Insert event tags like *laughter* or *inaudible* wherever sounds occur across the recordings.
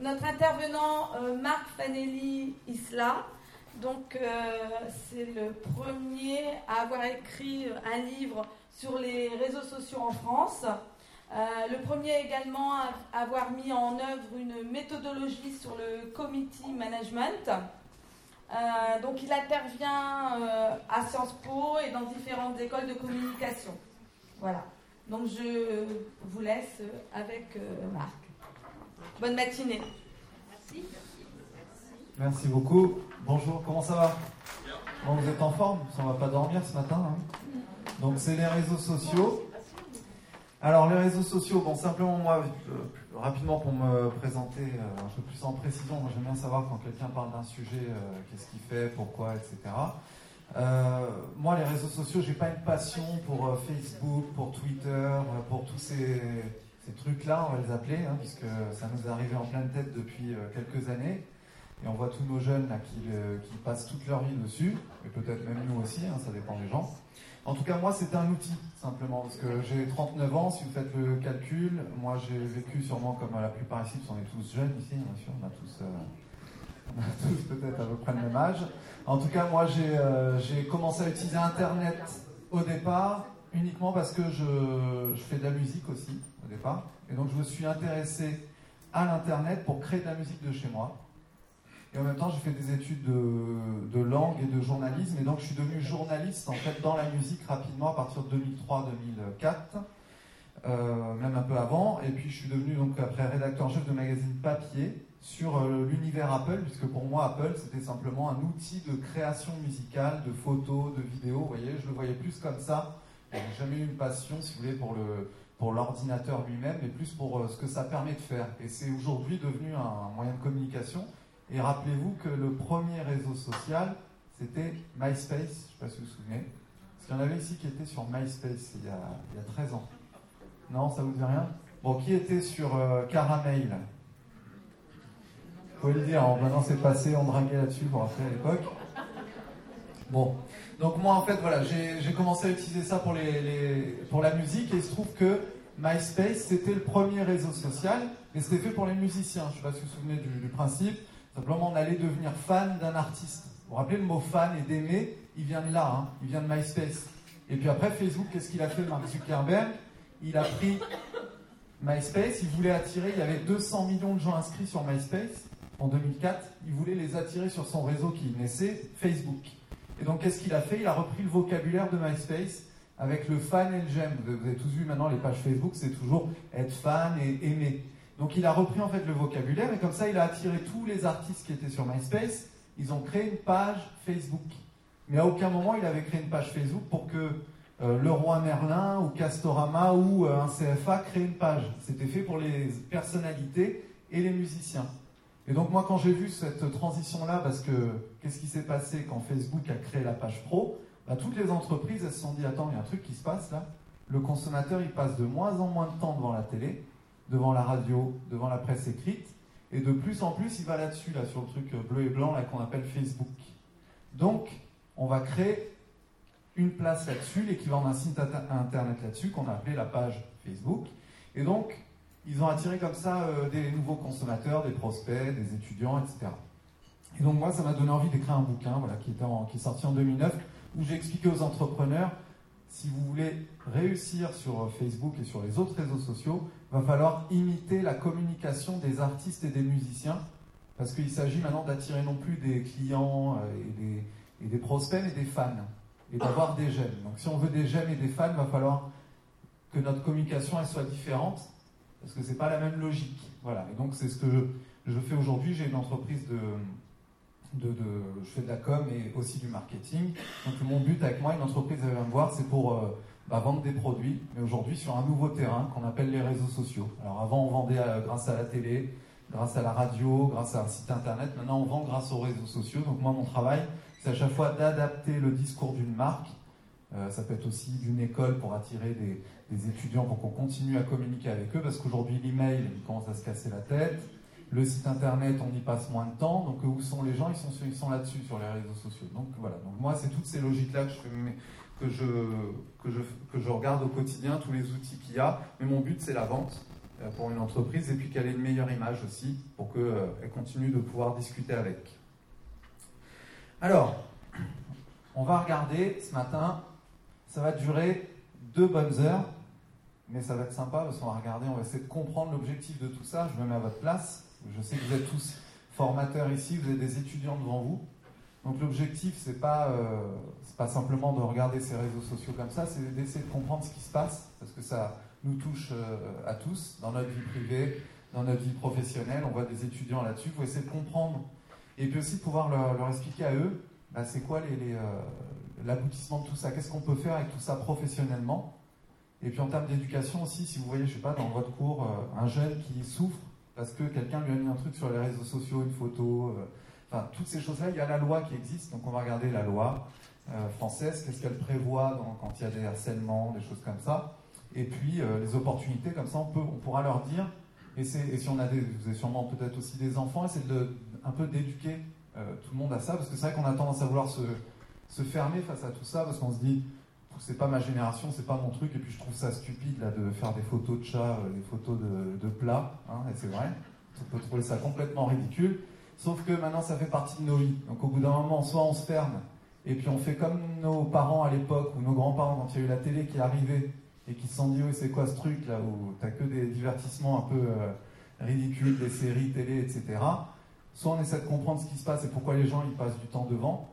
Notre intervenant euh, Marc Fanelli Isla, donc euh, c'est le premier à avoir écrit un livre sur les réseaux sociaux en France. Euh, le premier également à avoir mis en œuvre une méthodologie sur le committee management. Euh, donc il intervient euh, à Sciences Po et dans différentes écoles de communication. Voilà. Donc je vous laisse avec Marc. Bonne matinée. Merci. Merci beaucoup. Bonjour, comment ça va? Bon, Vous êtes en forme? On ne va pas dormir ce matin. Hein? Donc c'est les réseaux sociaux. Alors les réseaux sociaux, bon simplement moi, euh, rapidement pour me présenter euh, un peu plus en précision, j'aime bien savoir quand quelqu'un parle d'un sujet, euh, qu'est-ce qu'il fait, pourquoi, etc. moi les réseaux sociaux, j'ai pas une passion pour Facebook, pour Twitter, pour tous ces, trucs-là, on va les appeler, hein, puisque ça nous est arrivé en pleine tête depuis quelques années. Et on voit tous nos jeunes là, qui, passent toute leur vie dessus, et peut-être même nous aussi, hein, ça dépend des gens. En tout cas, moi, c'est un outil, simplement, parce que j'ai 39 ans, si vous faites le calcul, moi, j'ai vécu sûrement comme la plupart ici, parce qu'on est tous jeunes ici, bien sûr, on a tous, euh, *laughs* tous peut-être à peu près le même âge. En tout cas, moi, euh, j'ai commencé à utiliser Internet au départ, uniquement parce que je, fais de la musique aussi, au départ. Et donc, je me suis intéressé à l'Internet pour créer de la musique de chez moi. Et en même temps, j'ai fait des études de, langue et de journalisme. Et donc, je suis devenu journaliste, en fait, dans la musique rapidement à partir de 2003-2004. Euh, même un peu avant. Et puis, je suis devenu, donc, après, rédacteur-chef de magazine papier sur euh, l'univers Apple, puisque pour moi, Apple, c'était simplement un outil de création musicale, de photos, de vidéos. Vous voyez, je le voyais plus comme ça. Je n'ai jamais eu une passion, si vous voulez, pour le pour l'ordinateur lui-même, mais plus pour euh, ce que ça permet de faire. Et c'est aujourd'hui devenu un moyen de communication. Et rappelez-vous que le premier réseau social, c'était MySpace, je ne sais pas si vous vous souvenez. Parce qu'il y en avait ici qui étaient sur MySpace il y a, il y a 13 ans. Non, ça vous dit rien? Bon, qui était sur euh, Caramel Faut le dire, hein, maintenant c'est passé, on draguait là-dessus, pour à l'époque. Bon, donc moi en fait, voilà, j'ai commencé à utiliser ça pour, les, pour la musique et il se trouve que MySpace, c'était le premier réseau social, et c'était fait pour les musiciens. Je ne sais pas si vous vous souvenez du principe. Simplement, on allait devenir fan d'un artiste. Vous vous rappelez le mot fan et d'aimer? Il vient de là, hein. il vient de MySpace. Et puis après, Facebook, qu'est-ce qu'il a fait, Mark Zuckerberg? Il a pris MySpace, il voulait attirer, il y avait 200 millions de gens inscrits sur MySpace en 2004, il voulait les attirer sur son réseau qui naissait, Facebook. Et donc qu'est-ce qu'il a fait? Il a repris le vocabulaire de MySpace avec le fan et le j'aime. Vous avez tous vu maintenant les pages Facebook, c'est toujours être fan et aimer. Donc il a repris en fait le vocabulaire et comme ça il a attiré tous les artistes qui étaient sur MySpace. Ils ont créé une page Facebook. Mais à aucun moment il avait créé une page Facebook pour que euh, le roi Merlin ou Castorama ou euh, un CFA crée une page. C'était fait pour les personnalités et les musiciens. Et donc moi quand j'ai vu cette transition-là, parce que qu'est-ce qui s'est passé quand Facebook a créé la page pro? Bah, Toutes les entreprises elles se sont dit attends il y a un truc qui se passe là. Le consommateur il passe de moins en moins de temps devant la télé devant la radio, devant la presse écrite. Et de plus en plus, il va là-dessus, là, sur le truc bleu et blanc, qu'on appelle Facebook. Donc, on va créer une place là-dessus, l'équivalent d'un site internet là-dessus, qu'on a appelé la page Facebook. Et donc, ils ont attiré comme ça euh, des nouveaux consommateurs, des prospects, des étudiants, etc. Et donc, moi, ça m'a donné envie d'écrire un bouquin, voilà, qui, est sorti en 2009, où j'ai expliqué aux entrepreneurs si vous voulez réussir sur Facebook et sur les autres réseaux sociaux, va falloir imiter la communication des artistes et des musiciens, parce qu'il s'agit maintenant d'attirer non plus des clients euh, et des, prospects, mais des fans, et d'avoir des j'aime. Donc si on veut des j'aime et des fans, il va falloir que notre communication elle soit différente, parce que ce n'est pas la même logique. Voilà. Et donc c'est ce que je, fais aujourd'hui. J'ai une entreprise de, de, je fais de la com et aussi du marketing. Donc mon but avec moi, une entreprise elle va me voir, c'est pour euh, bah, vendre des produits, mais aujourd'hui sur un nouveau terrain qu'on appelle les réseaux sociaux. Alors avant on vendait euh, grâce à la télé, grâce à la radio, grâce à un site internet. Maintenant on vend grâce aux réseaux sociaux. Donc moi mon travail, c'est à chaque fois d'adapter le discours d'une marque. Euh, ça peut être aussi d'une école pour attirer des, des étudiants pour qu'on continue à communiquer avec eux, parce qu'aujourd'hui l'email il commence à se casser la tête. Le site internet, on y passe moins de temps. Donc, où sont les gens? Ils sont, ils sont là-dessus, sur les réseaux sociaux. Donc, voilà. Donc, moi, c'est toutes ces logiques-là que je, que, je, que, je, que je regarde au quotidien, tous les outils qu'il y a. Mais mon but, c'est la vente. euh, pour une entreprise et puis qu'elle ait une meilleure image aussi pour qu'elle continue de pouvoir discuter avec. Alors, on va regarder ce matin, ça va durer deux bonnes heures, mais ça va être sympa parce qu'on va regarder, on va essayer de comprendre l'objectif de tout ça. Je me mets à votre place. Je sais que vous êtes tous formateurs ici, vous êtes des étudiants devant vous. Donc l'objectif, c'est pas, euh, pas simplement de regarder ces réseaux sociaux comme ça, c'est d'essayer de comprendre ce qui se passe, parce que ça nous touche euh, à tous, dans notre vie privée, dans notre vie professionnelle. On voit des étudiants là-dessus. Il faut essayer de comprendre et puis aussi pouvoir leur, expliquer à eux, bah, c'est quoi euh, l'aboutissement de tout ça, qu'est-ce qu'on peut faire avec tout ça professionnellement. Et puis en termes d'éducation aussi, si vous voyez, je sais pas, dans votre cours, un jeune qui souffre parce que quelqu'un lui a mis un truc sur les réseaux sociaux, une photo, Enfin, toutes ces choses-là, il y a la loi qui existe, donc on va regarder la loi euh, française, qu'est-ce qu'elle prévoit quand il y a des harcèlements, des choses comme ça. Et puis euh, les opportunités, comme ça on, peut, on pourra leur dire, et, si on a des, vous avez sûrement peut-être aussi des enfants, essayer de, un peu d'éduquer euh, tout le monde à ça, parce que c'est vrai qu'on a tendance à vouloir se, fermer face à tout ça, parce qu'on se dit, c'est pas ma génération, c'est pas mon truc, et puis je trouve ça stupide là, de faire des photos de chats, des photos de, plats, hein, et c'est vrai, on peut trouver ça complètement ridicule. Sauf que maintenant, ça fait partie de nos vies. Donc au bout d'un moment, soit on se ferme, et puis on fait comme nos parents à l'époque, ou nos grands-parents, quand il y a eu la télé qui est arrivée, et qui se sont dit, oui, c'est quoi ce truc là, où t'as que des divertissements un peu euh, ridicules, des séries télé, etc. Soit on essaie de comprendre ce qui se passe et pourquoi les gens ils passent du temps devant.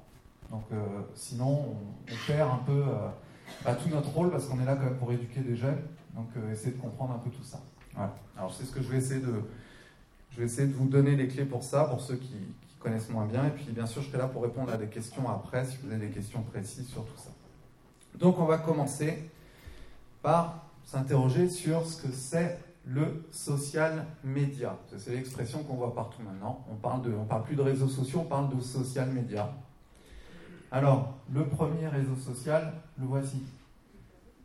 Donc euh, sinon, on, perd un peu euh, bah, tout notre rôle parce qu'on est là quand même pour éduquer des jeunes. Donc essayer de comprendre un peu tout ça. Voilà. Alors c'est ce que je vais essayer de, je vais essayer de vous donner les clés pour ça, pour ceux qui, connaissent moins bien. Et puis, bien sûr, je serai là pour répondre à des questions après, si vous avez des questions précises sur tout ça. Donc, on va commencer par s'interroger sur ce que c'est le social media. C'est l'expression qu'on voit partout maintenant. On parle de, on parle plus de réseaux sociaux, on parle de social media. Alors, le premier réseau social, le voici.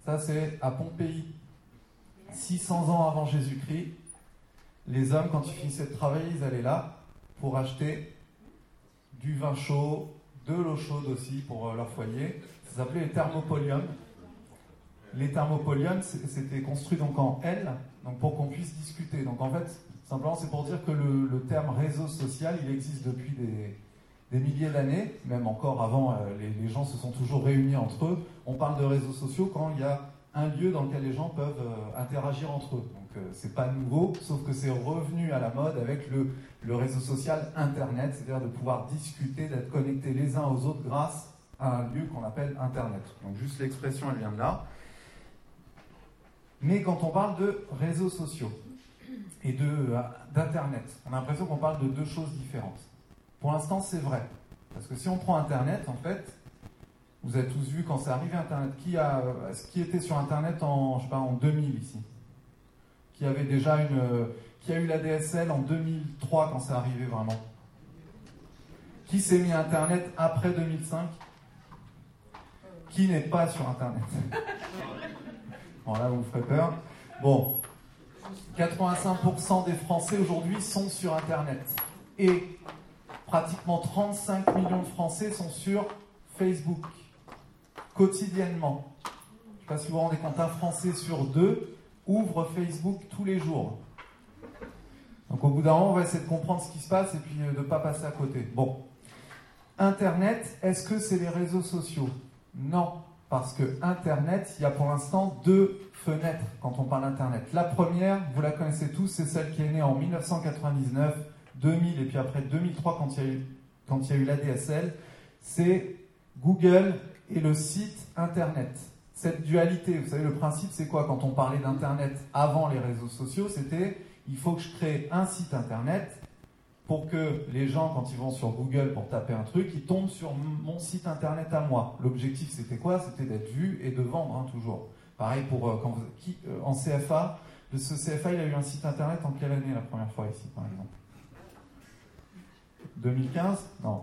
Ça, c'est à Pompéi, 600 ans avant Jésus-Christ les hommes, quand ils finissaient de travailler, ils allaient là pour acheter du vin chaud, de l'eau chaude aussi pour euh, leur foyer. Ça s'appelait les thermopoliums. Les thermopoliums, c'était construit donc en L, donc pour qu'on puisse discuter. Donc en fait, simplement, c'est pour dire que le, terme réseau social, il existe depuis des, milliers d'années, même encore avant, euh, les, gens se sont toujours réunis entre eux. On parle de réseaux sociaux quand il y a un lieu dans lequel les gens peuvent euh, interagir entre eux. Donc euh, c'est pas nouveau, sauf que c'est revenu à la mode avec le, le réseau social Internet, c'est-à-dire de pouvoir discuter, d'être connectés les uns aux autres grâce à un lieu qu'on appelle Internet. Donc juste l'expression, elle vient de là. Mais quand on parle de réseaux sociaux et d'Internet, on a l'impression qu'on parle de deux choses différentes. Pour l'instant, c'est vrai. Parce que si on prend Internet, en fait, vous avez tous vu quand c'est arrivé Internet. Qui, a, qui était sur Internet en, je sais pas, en 2000 ici Qui avait déjà une. Qui a eu la DSL en 2003 quand c'est arrivé vraiment Qui s'est mis à Internet après 2005 Qui n'est pas sur Internet? *laughs* Bon, là, vous me ferez peur. Bon, 85% des Français aujourd'hui sont sur Internet. Et pratiquement 35 millions de Français sont sur Facebook quotidiennement. Je ne sais pas si vous vous rendez compte, un Français sur deux ouvre Facebook tous les jours. Donc au bout d'un moment, on va essayer de comprendre ce qui se passe et puis euh, de ne pas passer à côté. Bon. Internet, est-ce que c'est les réseaux sociaux? Non, parce que Internet, il y a pour l'instant deux fenêtres quand on parle d'Internet. La première, vous la connaissez tous, c'est celle qui est née en 1999, 2000 et puis après 2003 quand il y a eu, quand il y a eu l'ADSL. C'est Google et le site Internet. Cette dualité, vous savez, le principe, c'est quoi? Quand on parlait d'Internet avant les réseaux sociaux, c'était il faut que je crée un site Internet pour que les gens, quand ils vont sur Google pour taper un truc, ils tombent sur mon site Internet à moi. L'objectif, c'était quoi? C'était d'être vu et de vendre, hein, toujours. Pareil pour euh, euh, en CFA. Ce CFA, il a eu un site Internet en quelle année la première fois ici, par exemple? 2015 Non. Non,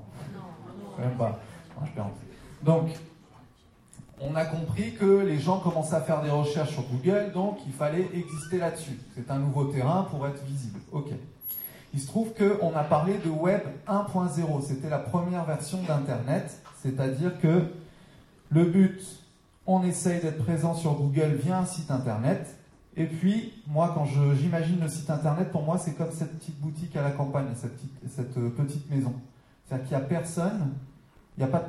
Même pas. Donc, on a compris que les gens commençaient à faire des recherches sur Google, donc il fallait exister là-dessus. C'est un nouveau terrain pour être visible. Ok. Il se trouve qu'on a parlé de Web 1.0. C'était la première version d'Internet. C'est-à-dire que le but, on essaye d'être présent sur Google via un site Internet. Et puis, moi, quand j'imagine le site internet, pour moi, c'est comme cette petite boutique à la campagne, cette petite, cette euh, petite maison. C'est-à-dire qu'il n'y a personne, il n'y a, a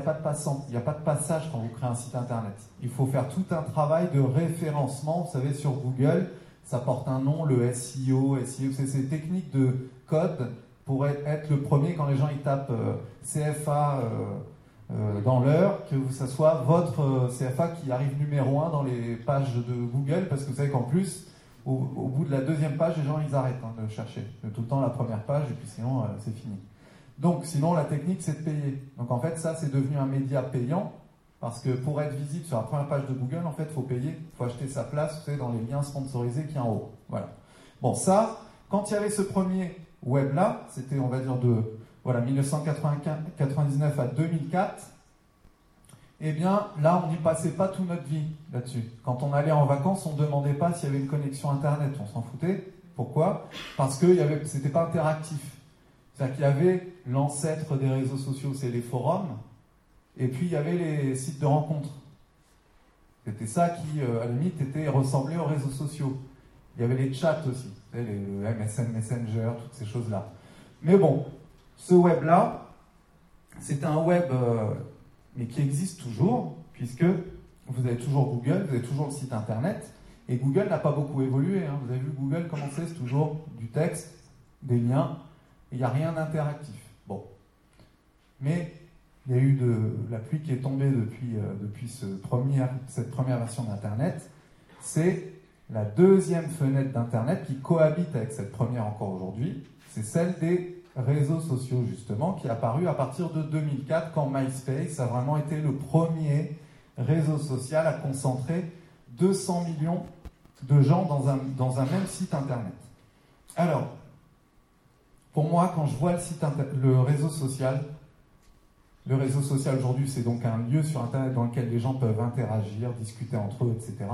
pas de passant, il n'y a pas de passage quand vous créez un site internet. Il faut faire tout un travail de référencement. Vous savez, sur Google, ça porte un nom, le SEO, SEO, c'est ces techniques de code pour être le premier quand les gens ils tapent euh, CFA. Euh, dans l'heure, que ce soit votre euh, CFA qui arrive numéro 1 dans les pages de Google, parce que vous savez qu'en plus, au, bout de la deuxième page, les gens ils arrêtent hein, de chercher. Tout le temps la première page, et puis sinon euh, c'est fini. Donc sinon la technique c'est de payer. Donc en fait ça c'est devenu un média payant, parce que pour être visible sur la première page de Google, en fait faut payer, faut acheter sa place, vous savez, dans les liens sponsorisés qui en haut. Voilà. Bon ça, quand il y avait ce premier web là, c'était on va dire de voilà, 1999 à 2004, eh bien là, on n'y passait pas toute notre vie là-dessus. Quand on allait en vacances, on ne demandait pas s'il y avait une connexion Internet, on s'en foutait. Pourquoi? Parce que ce n'était pas interactif. C'est-à-dire qu'il y avait l'ancêtre des réseaux sociaux, c'est les forums, et puis il y avait les sites de rencontres. C'était ça qui, euh, à la limite, était, ressemblait aux réseaux sociaux. Il y avait les chats aussi, les MSN Messenger, toutes ces choses-là. Mais bon, ce web-là, c'est un web euh, mais qui existe toujours, puisque vous avez toujours Google, vous avez toujours le site internet, et Google n'a pas beaucoup évolué. Hein. Vous avez vu Google comment c'est, toujours du texte, des liens, il n'y a rien d'interactif. Bon. Mais il y a eu de la pluie qui est tombée depuis, euh, depuis ce cette première version d'Internet. C'est la deuxième fenêtre d'Internet qui cohabite avec cette première encore aujourd'hui. C'est celle des réseaux sociaux, justement, qui est apparu à partir de 2004, quand MySpace a vraiment été le premier réseau social à concentrer 200 millions de gens dans un, dans un même site internet. Alors, pour moi, quand je vois le, site le réseau social, le réseau social aujourd'hui, c'est donc un lieu sur Internet dans lequel les gens peuvent interagir, discuter entre eux, etc.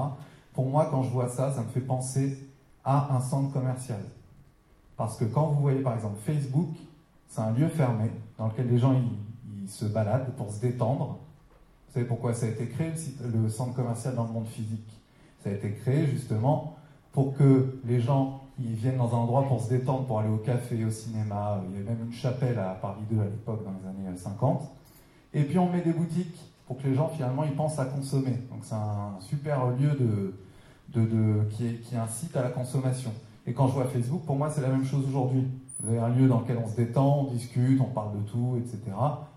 Pour moi, quand je vois ça, ça me fait penser à un centre commercial. Parce que quand vous voyez par exemple Facebook, c'est un lieu fermé dans lequel les gens ils, se baladent pour se détendre. Vous savez pourquoi ça a été créé, le, centre commercial dans le monde physique? Ça a été créé justement pour que les gens ils viennent dans un endroit pour se détendre, pour aller au café, au cinéma. Il y avait même une chapelle à Paris 2 à l'époque, dans les années 50. Et puis on met des boutiques pour que les gens finalement ils pensent à consommer. Donc c'est un super lieu de, qui incite à la consommation. Et quand je vois Facebook, pour moi, c'est la même chose aujourd'hui. Vous avez un lieu dans lequel on se détend, on discute, on parle de tout, etc.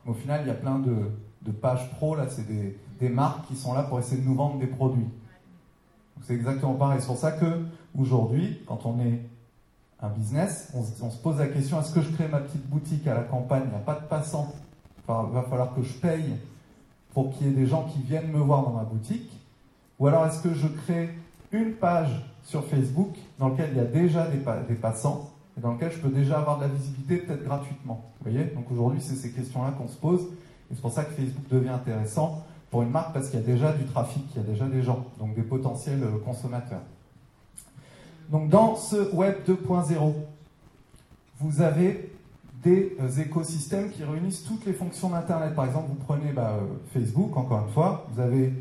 Mais au final, il y a plein de, pages pro, là, c'est des, marques qui sont là pour essayer de nous vendre des produits. C'est exactement pareil. C'est pour ça que aujourd'hui, quand on est un business, on, se pose la question est-ce que je crée ma petite boutique à la campagne? Il n'y a pas de passants. Il va falloir que je paye pour qu'il y ait des gens qui viennent me voir dans ma boutique. Ou alors est-ce que je crée une page sur Facebook dans lequel il y a déjà des, passants et dans lequel je peux déjà avoir de la visibilité peut-être gratuitement. Vous voyez? Donc aujourd'hui, c'est ces questions-là qu'on se pose. Et c'est pour ça que Facebook devient intéressant pour une marque parce qu'il y a déjà du trafic, il y a déjà des gens, donc des potentiels euh, consommateurs. Donc dans ce Web 2.0, vous avez des euh, écosystèmes qui réunissent toutes les fonctions d'Internet. Par exemple, vous prenez bah, euh, Facebook, encore une fois, vous avez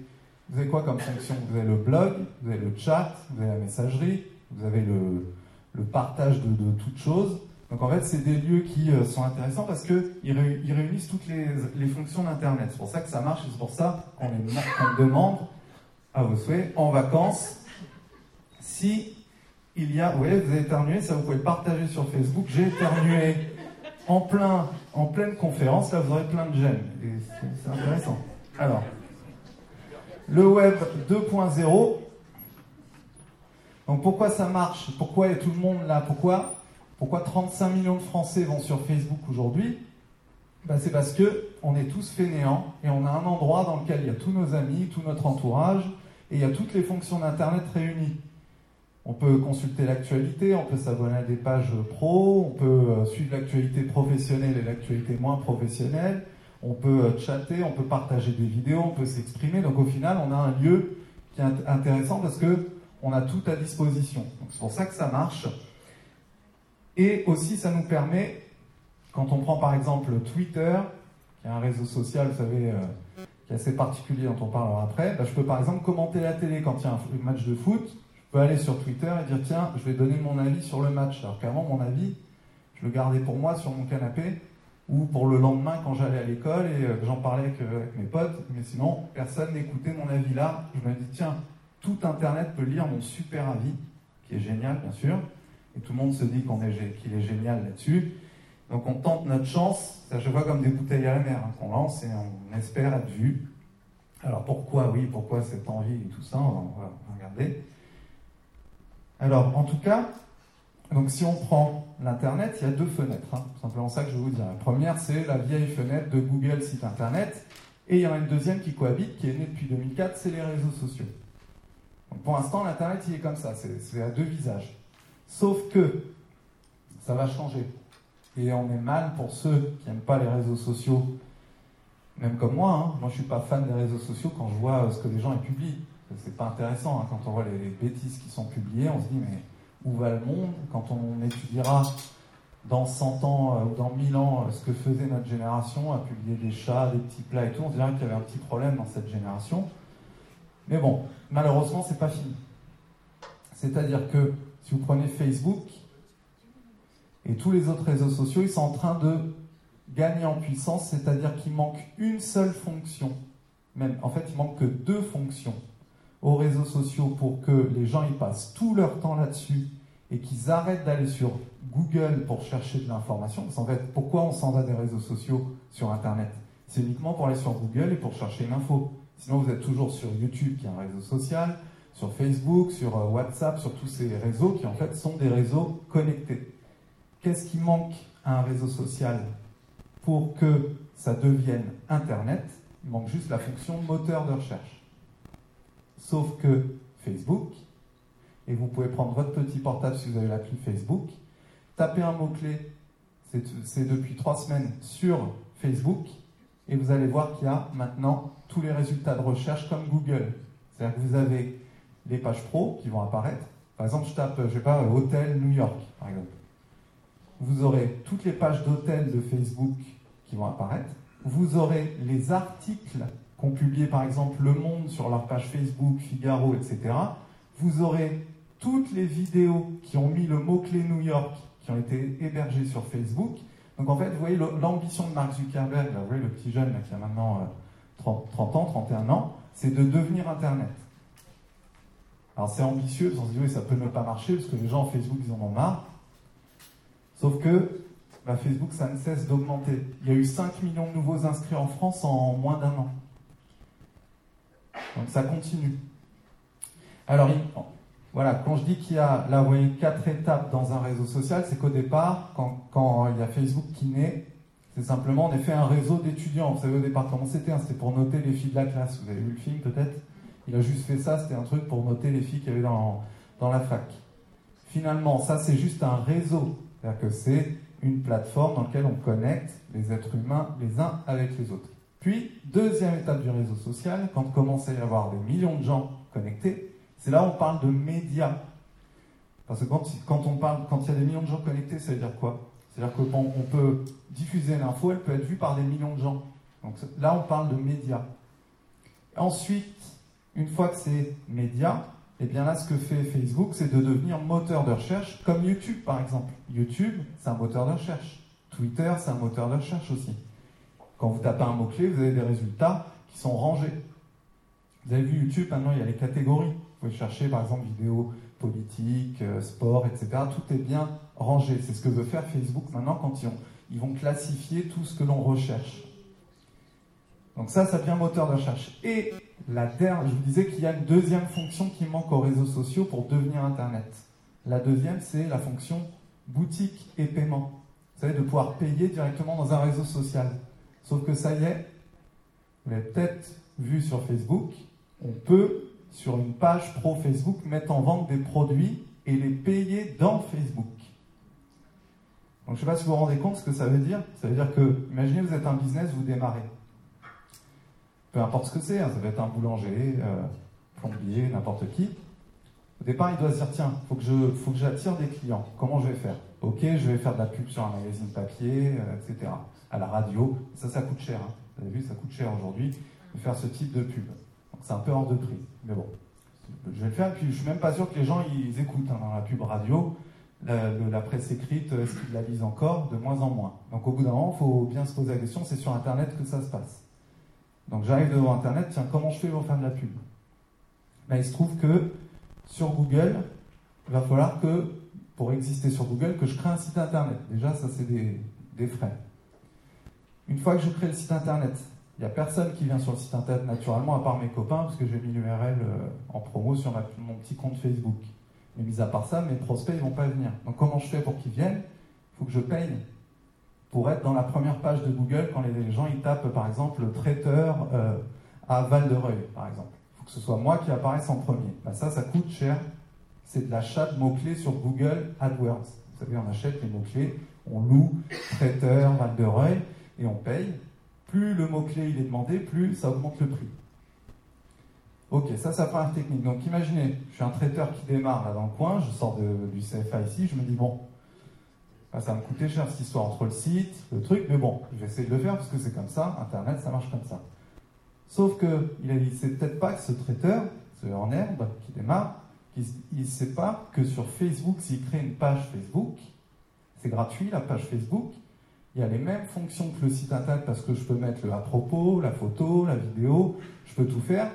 vous avez quoi comme fonction? Vous avez le blog, vous avez le chat, vous avez la messagerie, vous avez le, partage de, toutes choses. Donc en fait, c'est des lieux qui euh, sont intéressants parce qu'ils réunissent toutes les, fonctions d'Internet. C'est pour ça que ça marche et c'est pour ça qu'on demande à vos souhaits en vacances si il y a. Vous voyez, vous avez éternué, ça vous pouvez partager sur Facebook. J'ai éternué en, plein, en pleine conférence, là vous aurez plein de j'aime. C'est intéressant. Alors le web 2.0. Donc pourquoi ça marche? Pourquoi est tout le monde là Pourquoi, pourquoi 35 millions de Français vont sur Facebook aujourd'hui? Ben, C'est parce que on est tous fainéants et on a un endroit dans lequel il y a tous nos amis, tout notre entourage et il y a toutes les fonctions d'Internet réunies. On peut consulter l'actualité, on peut s'abonner à des pages pro, on peut euh, suivre l'actualité professionnelle et l'actualité moins professionnelle, on peut euh, chatter, on peut partager des vidéos, on peut s'exprimer. Donc au final, on a un lieu qui est intéressant parce que on a tout à disposition. c'est pour ça que ça marche. Et aussi, ça nous permet, quand on prend par exemple Twitter, qui est un réseau social, vous savez, euh, qui est assez particulier, dont on parlera après, bah, je peux par exemple commenter la télé quand il y a un match de foot. Je peux aller sur Twitter et dire tiens, je vais donner mon avis sur le match. Alors qu'avant, mon avis, je le gardais pour moi sur mon canapé ou pour le lendemain quand j'allais à l'école et euh, que j'en parlais avec, mes potes. Mais sinon, personne n'écoutait mon avis là. Je me dis tiens, tout Internet peut lire mon super avis, qui est génial bien sûr, et tout le monde se dit qu'il est génial là-dessus. Donc on tente notre chance, ça je vois comme des bouteilles à la mer hein, qu'on lance et on espère être vu. Alors pourquoi, oui, pourquoi cette envie et tout ça, on va regarder. Alors en tout cas, donc si on prend l'Internet, il y a deux fenêtres. Hein. Simplement ça que je vais vous dire. La première, c'est la vieille fenêtre de Google site Internet. Et il y en a une deuxième qui cohabite, qui est née depuis 2004, c'est les réseaux sociaux. Pour l'instant, l'Internet, il est comme ça, c'est à deux visages. Sauf que ça va changer. Et on est mal pour ceux qui n'aiment pas les réseaux sociaux, même comme moi. Hein. Moi, je suis pas fan des réseaux sociaux quand je vois ce que les gens y publient. C'est pas intéressant. Hein. Quand on voit les bêtises qui sont publiées, on se dit, mais où va le monde? Quand on étudiera dans 100 ans euh, ou dans 1000 ans euh, ce que faisait notre génération, à publier des chats, des petits plats et tout, on dirait qu'il y avait un petit problème dans cette génération. Mais bon, malheureusement, c'est pas fini. C'est-à-dire que si vous prenez Facebook et tous les autres réseaux sociaux, ils sont en train de gagner en puissance, c'est-à-dire qu'il manque une seule fonction. Même, en fait, il manque que deux fonctions aux réseaux sociaux pour que les gens y passent tout leur temps là-dessus et qu'ils arrêtent d'aller sur Google pour chercher de l'information. Parce qu'en fait, pourquoi on s'en va des réseaux sociaux sur Internet? C'est uniquement pour aller sur Google et pour chercher une info. Sinon, vous êtes toujours sur YouTube, qui est un réseau social, sur Facebook, sur euh, WhatsApp, sur tous ces réseaux qui en fait sont des réseaux connectés. Qu'est-ce qui manque à un réseau social pour que ça devienne Internet? Il manque juste la fonction moteur de recherche. Sauf que Facebook, et vous pouvez prendre votre petit portable si vous avez l'appli Facebook, taper un mot-clé, c'est depuis trois semaines sur Facebook, et vous allez voir qu'il y a maintenant tous les résultats de recherche comme Google. C'est-à-dire que vous avez les pages pro qui vont apparaître. Par exemple, je tape, je sais pas, hôtel New York, par exemple. Vous aurez toutes les pages d'hôtels de Facebook qui vont apparaître. Vous aurez les articles qu'ont publiés, par exemple, Le Monde sur leur page Facebook, Figaro, etc. Vous aurez toutes les vidéos qui ont mis le mot-clé New York, qui ont été hébergées sur Facebook. Donc en fait, vous voyez l'ambition de Mark Zuckerberg, vous voyez le petit jeune qui a maintenant 30, euh, 30 ans, 31 ans, c'est de devenir Internet. Alors c'est ambitieux, on se dit oui, ça peut ne pas marcher, parce que les gens Facebook, ils en ont marre. Sauf que bah, Facebook, ça ne cesse d'augmenter. Il y a eu 5 millions de nouveaux inscrits en France en moins d'un an. Donc ça continue. Alors, voilà, quand je dis qu'il y a, là, vous voyez, quatre étapes dans un réseau social, c'est qu'au départ, quand, il y a Facebook qui naît, c'est simplement, a fait un réseau d'étudiants. Vous savez, au départ, c'était hein, C'était pour noter les filles de la classe. Vous avez vu le film, peut-être? Il a juste fait ça, c'était un truc pour noter les filles qu'il y avait dans, dans la fac. Finalement, ça c'est juste un réseau. C'est-à-dire que c'est une plateforme dans laquelle on connecte les êtres humains les uns avec les autres. Puis, deuxième étape du réseau social, quand commence à y avoir des millions de gens connectés, c'est là où on parle de médias. Parce que quand, on parle, quand il y a des millions de gens connectés, ça veut dire quoi? C'est-à-dire qu'on on peut diffuser l'info, elle peut être vue par des millions de gens. Donc là, on parle de médias. Ensuite, une fois que c'est média, et eh bien là, ce que fait Facebook, c'est de devenir moteur de recherche, comme YouTube par exemple. YouTube, c'est un moteur de recherche. Twitter, c'est un moteur de recherche aussi. Quand vous tapez un mot-clé, vous avez des résultats qui sont rangés. Vous avez vu YouTube, maintenant il y a les catégories. Pouvez chercher par exemple vidéo politique, euh, sport, etc. Tout est bien rangé. C'est ce que veut faire Facebook maintenant quand ils, ils vont classifier tout ce que l'on recherche. Donc ça, ça devient moteur de recherche. Et la dernière, je vous disais qu'il y a une deuxième fonction qui manque aux réseaux sociaux pour devenir Internet. La deuxième, c'est la fonction boutique et paiement. Vous savez, de pouvoir payer directement dans un réseau social. Sauf que ça y est, vous l'avez peut-être vu sur Facebook, on peut, sur une page pro Facebook, mettre en vente des produits et les payer dans Facebook. Donc je ne sais pas si vous vous rendez compte ce que ça veut dire. Ça veut dire que, imaginez, vous êtes un business, vous démarrez peu importe ce que c'est, hein, ça va être un boulanger, euh, plombier, n'importe qui. Au départ, il doit se dire tiens, faut que faut que j'attire des clients. Comment je vais faire? Ok, je vais faire de la pub sur un magazine papier, euh, etc. À la radio, ça, ça coûte cher. Hein. Vous avez vu, ça coûte cher aujourd'hui de faire ce type de pub. C'est un peu hors de prix, mais bon, Je vais le faire, puis je suis même pas sûr que les gens ils écoutent hein, dans la pub radio. La, presse écrite, est-ce qu'ils la lisent encore? De moins en moins. Donc au bout d'un moment, il faut bien se poser la question, c'est sur Internet que ça se passe. Donc j'arrive devant Internet, tiens, comment je fais pour faire de la pub? Ben, Il se trouve que sur Google, il va falloir que, pour exister sur Google, que je crée un site Internet. Déjà, ça c'est des frais. Une fois que je crée le site Internet, il n'y a personne qui vient sur le site internet naturellement, à part mes copains, parce que j'ai mis l'URL euh, en promo sur mon petit compte Facebook. Mais mis à part ça, mes prospects, ils vont pas venir. Donc comment je fais pour qu'ils viennent? Il faut que je paye pour être dans la première page de Google quand les gens ils tapent par exemple le traiteur euh, à Val de Reuil, par exemple. Il faut que ce soit moi qui apparaisse en premier. Ben, ça, ça coûte cher. C'est de l'achat de mots-clés sur Google AdWords. Vous savez, on achète les mots-clés, on loue traiteur, Val de Reuil, et on paye plus le mot-clé il est demandé, plus ça augmente le prix. Ok, ça, ça paraît technique. Donc imaginez, je suis un traiteur qui démarre là dans le coin, je sors du CFA ici, je me dis, bon, ça va me coûter cher cette histoire entre le site, le truc, mais bon, je vais essayer de le faire parce que c'est comme ça, Internet, ça marche comme ça. Sauf que il dit, c'est peut-être pas que ce traiteur, ce en herbe qui démarre, il ne sait pas que sur Facebook, s'il crée une page Facebook, c'est gratuit la page Facebook, il y a les mêmes fonctions que le site internet parce que je peux mettre le à propos, la photo, la vidéo, je peux tout faire.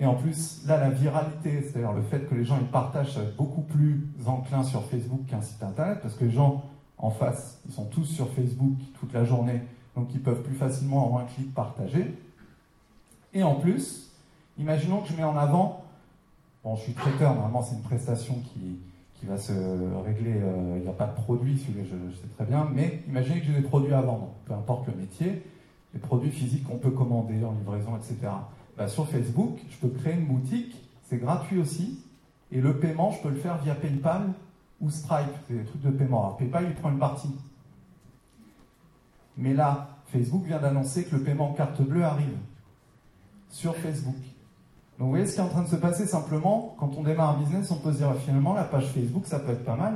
Et en plus, là, la viralité, c'est-à-dire le fait que les gens ils partagent, ça va être beaucoup plus enclin sur Facebook qu'un site internet parce que les gens en face, ils sont tous sur Facebook toute la journée, donc ils peuvent plus facilement en un clic partager. Et en plus, imaginons que je mets en avant, bon, je suis traiteur, normalement c'est une prestation qui, qui va se régler. Euh, il n'y a pas de produit, je, je, sais très bien, mais imaginez que j'ai des produits à vendre, peu importe le métier, les produits physiques qu'on peut commander en livraison, etc. Bah, sur Facebook, je peux créer une boutique, c'est gratuit aussi, et le paiement, je peux le faire via PayPal ou Stripe, c'est des trucs de paiement. Alors PayPal, il prend une partie. Mais là, Facebook vient d'annoncer que le paiement carte bleue arrive sur Facebook. Donc vous voyez ce qui est en train de se passer simplement, quand on démarre un business, on peut se dire finalement la page Facebook ça peut être pas mal.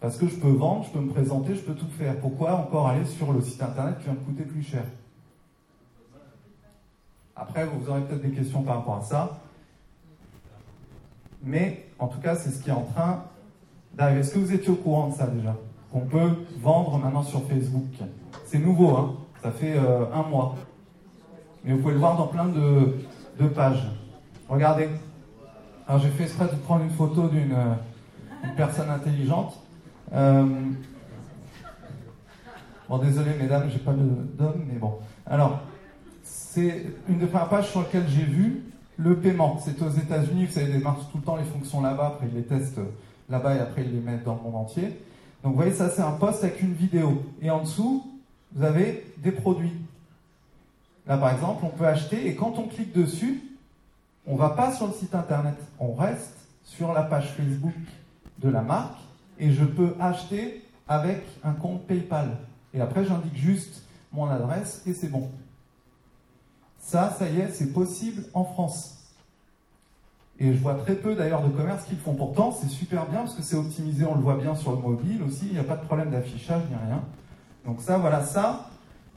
Parce que je peux vendre, je peux me présenter, je peux tout faire. Pourquoi encore aller sur le site internet qui va me coûter plus cher? Après, vous aurez peut-être des questions par rapport à ça. Mais en tout cas, c'est ce qui est en train d'arriver. Est-ce que vous étiez au courant de ça déjà? Qu'on peut vendre maintenant sur Facebook. C'est nouveau, hein ça fait euh, un mois. Mais vous pouvez le voir dans plein de, deux pages. Regardez. Alors j'ai fait exprès de prendre une photo d'une euh, personne intelligente. Euh, bon, désolé mesdames, j'ai pas d'homme, mais bon. Alors, c'est une des premières pages sur lesquelles j'ai vu le paiement. C'est aux États-Unis, vous savez, ils démarrent tout le temps les fonctions là-bas, après ils les testent là-bas et après ils les mettent dans le monde entier. Donc vous voyez, ça c'est un post avec une vidéo. Et en dessous, vous avez des produits. Là, par exemple, on peut acheter et quand on clique dessus, on ne va pas sur le site internet, on reste sur la page Facebook de la marque et je peux acheter avec un compte PayPal. Et après, j'indique juste mon adresse et c'est bon. Ça, ça y est, c'est possible en France. Et je vois très peu d'ailleurs de commerces qui le font. Pourtant, c'est super bien parce que c'est optimisé, on le voit bien sur le mobile aussi, il n'y a pas de problème d'affichage ni rien. Donc ça, voilà, ça,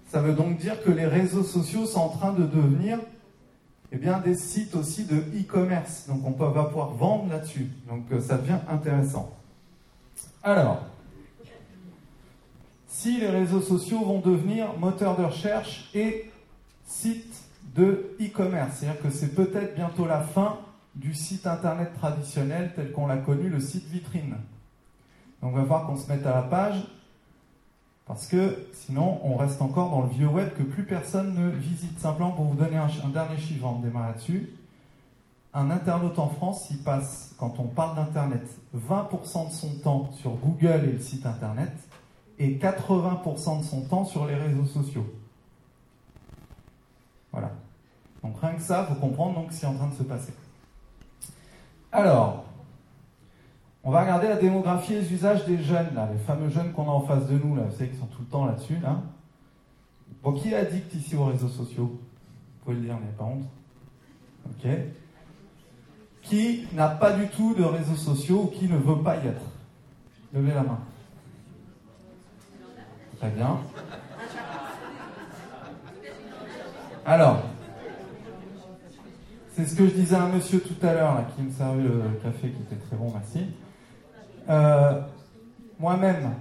ça veut donc dire que les réseaux sociaux sont en train de devenir eh bien, des sites aussi de e-commerce. Donc on va pouvoir vendre là-dessus. Donc euh, ça devient intéressant. Alors, si les réseaux sociaux vont devenir moteurs de recherche et sites de e-commerce, c'est-à-dire que c'est peut-être bientôt la fin du site internet traditionnel tel qu'on l'a connu, le site vitrine. Donc on va voir qu'on se mette à la page parce que sinon, on reste encore dans le vieux web que plus personne ne visite. Simplement pour vous donner un, dernier chiffre, on démarre là-dessus. Un internaute en France, il passe, quand on parle d'Internet, 20% de son temps sur Google et le site Internet et 80% de son temps sur les réseaux sociaux. Voilà. Donc rien que ça, faut comprendre donc ce qui est en train de se passer. Alors, on va regarder la démographie et les usages des jeunes, là, les fameux jeunes qu'on a en face de nous, là, vous savez, qui sont tout le temps là-dessus. Là. Bon, qui est addict ici aux réseaux sociaux? Vous pouvez le dire, mais pas honte. Ok. Qui n'a pas du tout de réseaux sociaux ou qui ne veut pas y être? Levez la main. Très bien. Alors, C'est ce que je disais à un monsieur tout à l'heure, qui me servait le café, qui était très bon, merci. Euh, moi-même,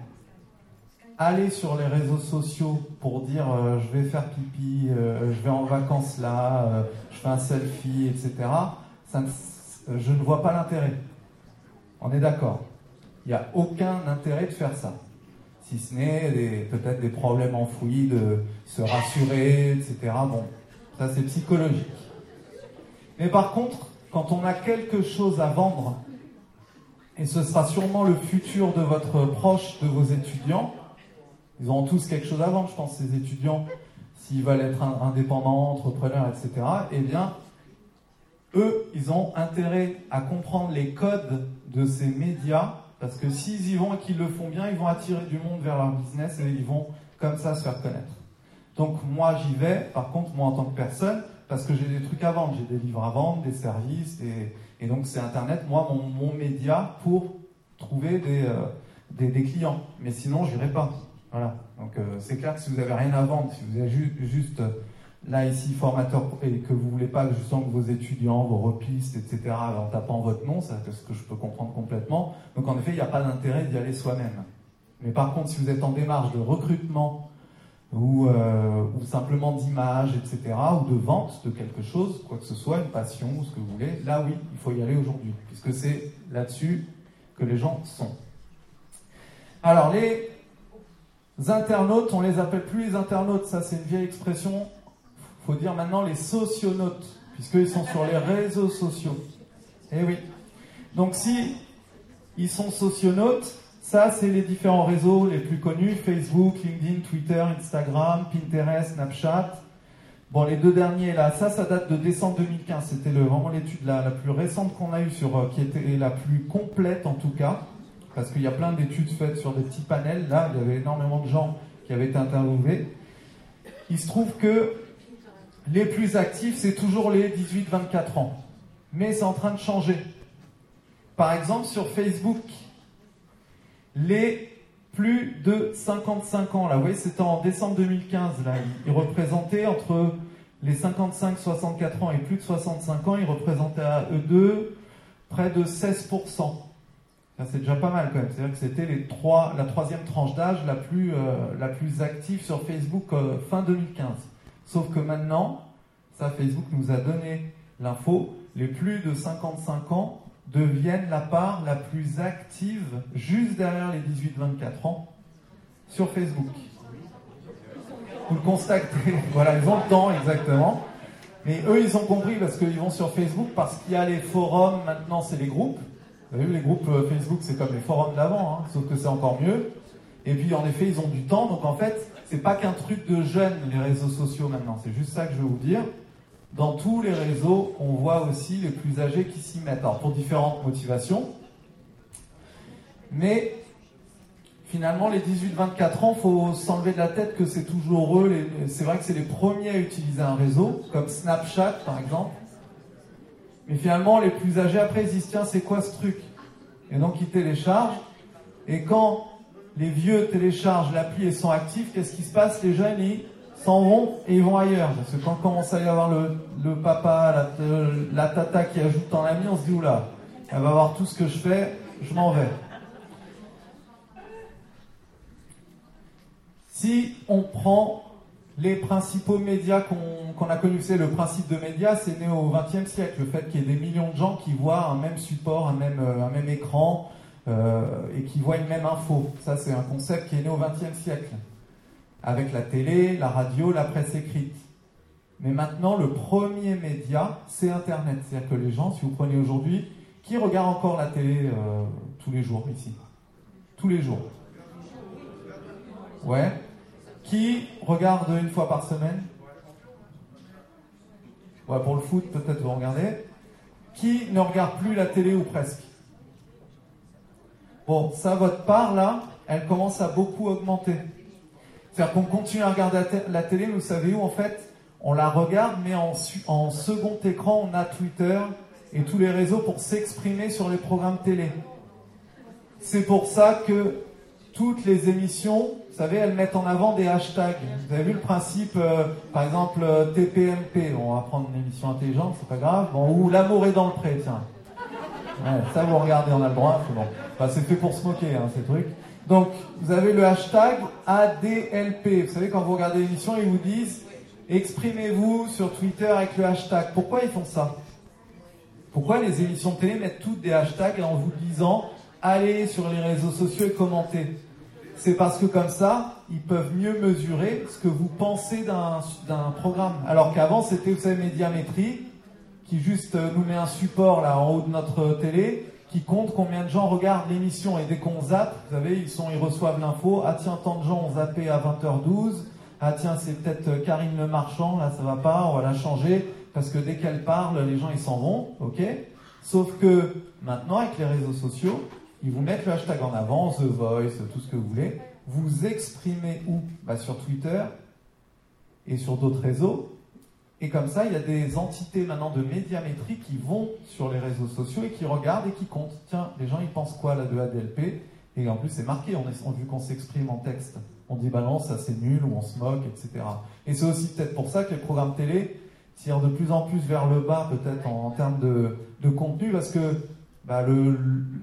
aller sur les réseaux sociaux pour dire euh, je vais faire pipi, euh, je vais en vacances là, je fais un selfie, etc., je ne vois pas l'intérêt. On est d'accord. Il n'y a aucun intérêt de faire ça. Si ce n'est peut-être des problèmes enfouis de se rassurer, etc. Bon, ça c'est psychologique. Mais par contre, quand on a quelque chose à vendre, et ce sera sûrement le futur de votre proche, de vos étudiants, ils auront tous quelque chose à vendre, je pense, ces étudiants, s'ils veulent être indépendants, entrepreneurs, etc., eh bien, eux, ils ont intérêt à comprendre les codes de ces médias, parce que s'ils y vont et qu'ils le font bien, ils vont attirer du monde vers leur business et ils vont comme ça se faire connaître. Donc moi, j'y vais, par contre, moi en tant que personne, parce que j'ai des trucs à vendre, j'ai des livres à vendre, des services, et donc c'est Internet, moi, mon, média pour trouver euh, des, des, clients. Mais sinon, je n'irai pas. Voilà. Donc euh, c'est clair que si vous n'avez rien à vendre, si vous êtes juste euh, là ici formateur et que vous voulez pas justement que vos étudiants, vos repistes, etc. en tapant votre nom, c'est ce que je peux comprendre complètement. Donc en effet, il n'y a pas d'intérêt d'y aller soi-même. Mais par contre, si vous êtes en démarche de recrutement euh, ou, simplement d'image, etc., ou de vente de quelque chose, quoi que ce soit, une passion ou ce que vous voulez, là oui, il faut y aller aujourd'hui, puisque c'est là-dessus que les gens sont. Alors les internautes, on les appelle plus les internautes, ça c'est une vieille expression, il faut dire maintenant les socionautes, puisqu'ils sont sur les réseaux sociaux. Eh oui. Donc si ils sont socionautes, ça, c'est les différents réseaux les plus connus Facebook, LinkedIn, Twitter, Instagram, Pinterest, Snapchat. Bon, les deux derniers là, ça, ça date de décembre 2015. C'était vraiment l'étude la, plus récente qu'on a eue sur, euh, qui était la plus complète en tout cas, parce qu'il y a plein d'études faites sur des petits panels. Là, il y avait énormément de gens qui avaient été interviewés. Il se trouve que les plus actifs, c'est toujours les 18-24 ans, mais c'est en train de changer. Par exemple, sur Facebook, les plus de 55 ans, là, vous voyez, c'était en décembre 2015, là, ils représentaient entre les 55-64 ans et plus de 65 ans, ils représentaient à eux deux près de 16%. C'est déjà pas mal quand même. C'est-à-dire que c'était trois, la troisième tranche d'âge la plus, euh, la plus active sur Facebook euh, fin 2015. Sauf que maintenant, ça Facebook nous a donné l'info, les plus de 55 ans deviennent la part la plus active juste derrière les 18-24 ans sur Facebook. Vous le constatez, *laughs* voilà, ils ont le temps exactement. Mais eux, ils ont compris parce qu'ils vont sur Facebook, parce qu'il y a les forums, maintenant c'est les groupes. Vous avez vu, les groupes euh, Facebook, c'est comme les forums d'avant, hein, sauf que c'est encore mieux. Et puis en effet, ils ont du temps, donc en fait, c'est pas qu'un truc de jeunes, les réseaux sociaux maintenant, c'est juste ça que je veux vous dire dans tous les réseaux, on voit aussi les plus âgés qui s'y mettent. Alors pour différentes motivations. Mais finalement, les 18-24 ans, il faut s'enlever de la tête que c'est toujours eux. C'est vrai que c'est les premiers à utiliser un réseau, comme Snapchat par exemple. Mais finalement, les plus âgés, après, ils disent tiens, c'est quoi ce truc? Et donc ils téléchargent. Et quand les vieux téléchargent l'appli et sont actifs, qu'est-ce qui se passe? Les jeunes, ils s'en vont et ils vont ailleurs. Parce que quand commence à y avoir le, papa, la, tata qui ajoute en ami, on se dit oula, elle va voir tout ce que je fais, je m'en vais. Si on prend les principaux médias qu'on a connus, c'est le principe de médias, c'est né au XXe siècle, le fait qu'il y ait des millions de gens qui voient un même support, un même, même écran, euh, et qui voient une même info. Ça, c'est un concept qui est né au XXe siècle avec la télé, la radio, la presse écrite. Mais maintenant, le premier média, c'est Internet. C'est-à-dire que les gens, si vous prenez aujourd'hui, qui regarde encore la télé euh, tous les jours ici? Tous les jours. Ouais. Qui regarde une fois par semaine? Ouais, pour le foot, peut-être vous regardez. Qui ne regarde plus la télé ou presque? Bon, ça, votre part là, elle commence à beaucoup augmenter. C'est-à-dire qu'on continue à regarder la télé, vous savez où en fait On la regarde, mais en, second écran, on a Twitter et tous les réseaux pour s'exprimer sur les programmes télé. C'est pour ça que toutes les émissions, vous savez, elles mettent en avant des hashtags. Vous avez vu le principe, euh, par exemple, euh, TPMP, on va prendre une émission intelligente, c'est pas grave, bon, ou L'amour est dans le pré, tiens. Ouais, ça, vous regardez, on a le droit, c'est c'est fait pour se moquer, hein, ces trucs. Donc, vous avez le hashtag ADLP. Vous savez, quand vous regardez l'émission, ils vous disent exprimez-vous sur Twitter avec le hashtag. Pourquoi ils font ça? Pourquoi les émissions de télé mettent toutes des hashtags en vous disant allez sur les réseaux sociaux et commentez? C'est parce que comme ça, ils peuvent mieux mesurer ce que vous pensez d'un programme. Alors qu'avant, c'était, vous savez, médiamétrie, qui juste nous met un support là en haut de notre télé qui compte combien de gens regardent l'émission. Et dès qu'on zappe, vous savez, ils, sont, ils reçoivent l'info. Ah tiens, tant de gens ont zappé à 20h12. Ah tiens, c'est peut-être Karine Le Marchand, là ça va pas, on va la changer. Parce que dès qu'elle parle, les gens ils s'en vont, ok? Sauf que maintenant, avec les réseaux sociaux, ils vous mettent le hashtag en avant, The Voice, tout ce que vous voulez. Vous exprimez où? Bah, Sur Twitter et sur d'autres réseaux. Et comme ça, il y a des entités maintenant de médiamétrie qui vont sur les réseaux sociaux et qui regardent et qui comptent. Tiens, les gens, ils pensent quoi là de ADLP Et en plus, c'est marqué, on est, vu qu'on s'exprime en texte. On dit, bah non, ça c'est nul, ou on se moque, etc. Et c'est aussi peut-être pour ça que les programmes télé tirent de plus en plus vers le bas, peut-être en, termes de, contenu, parce que bah, le,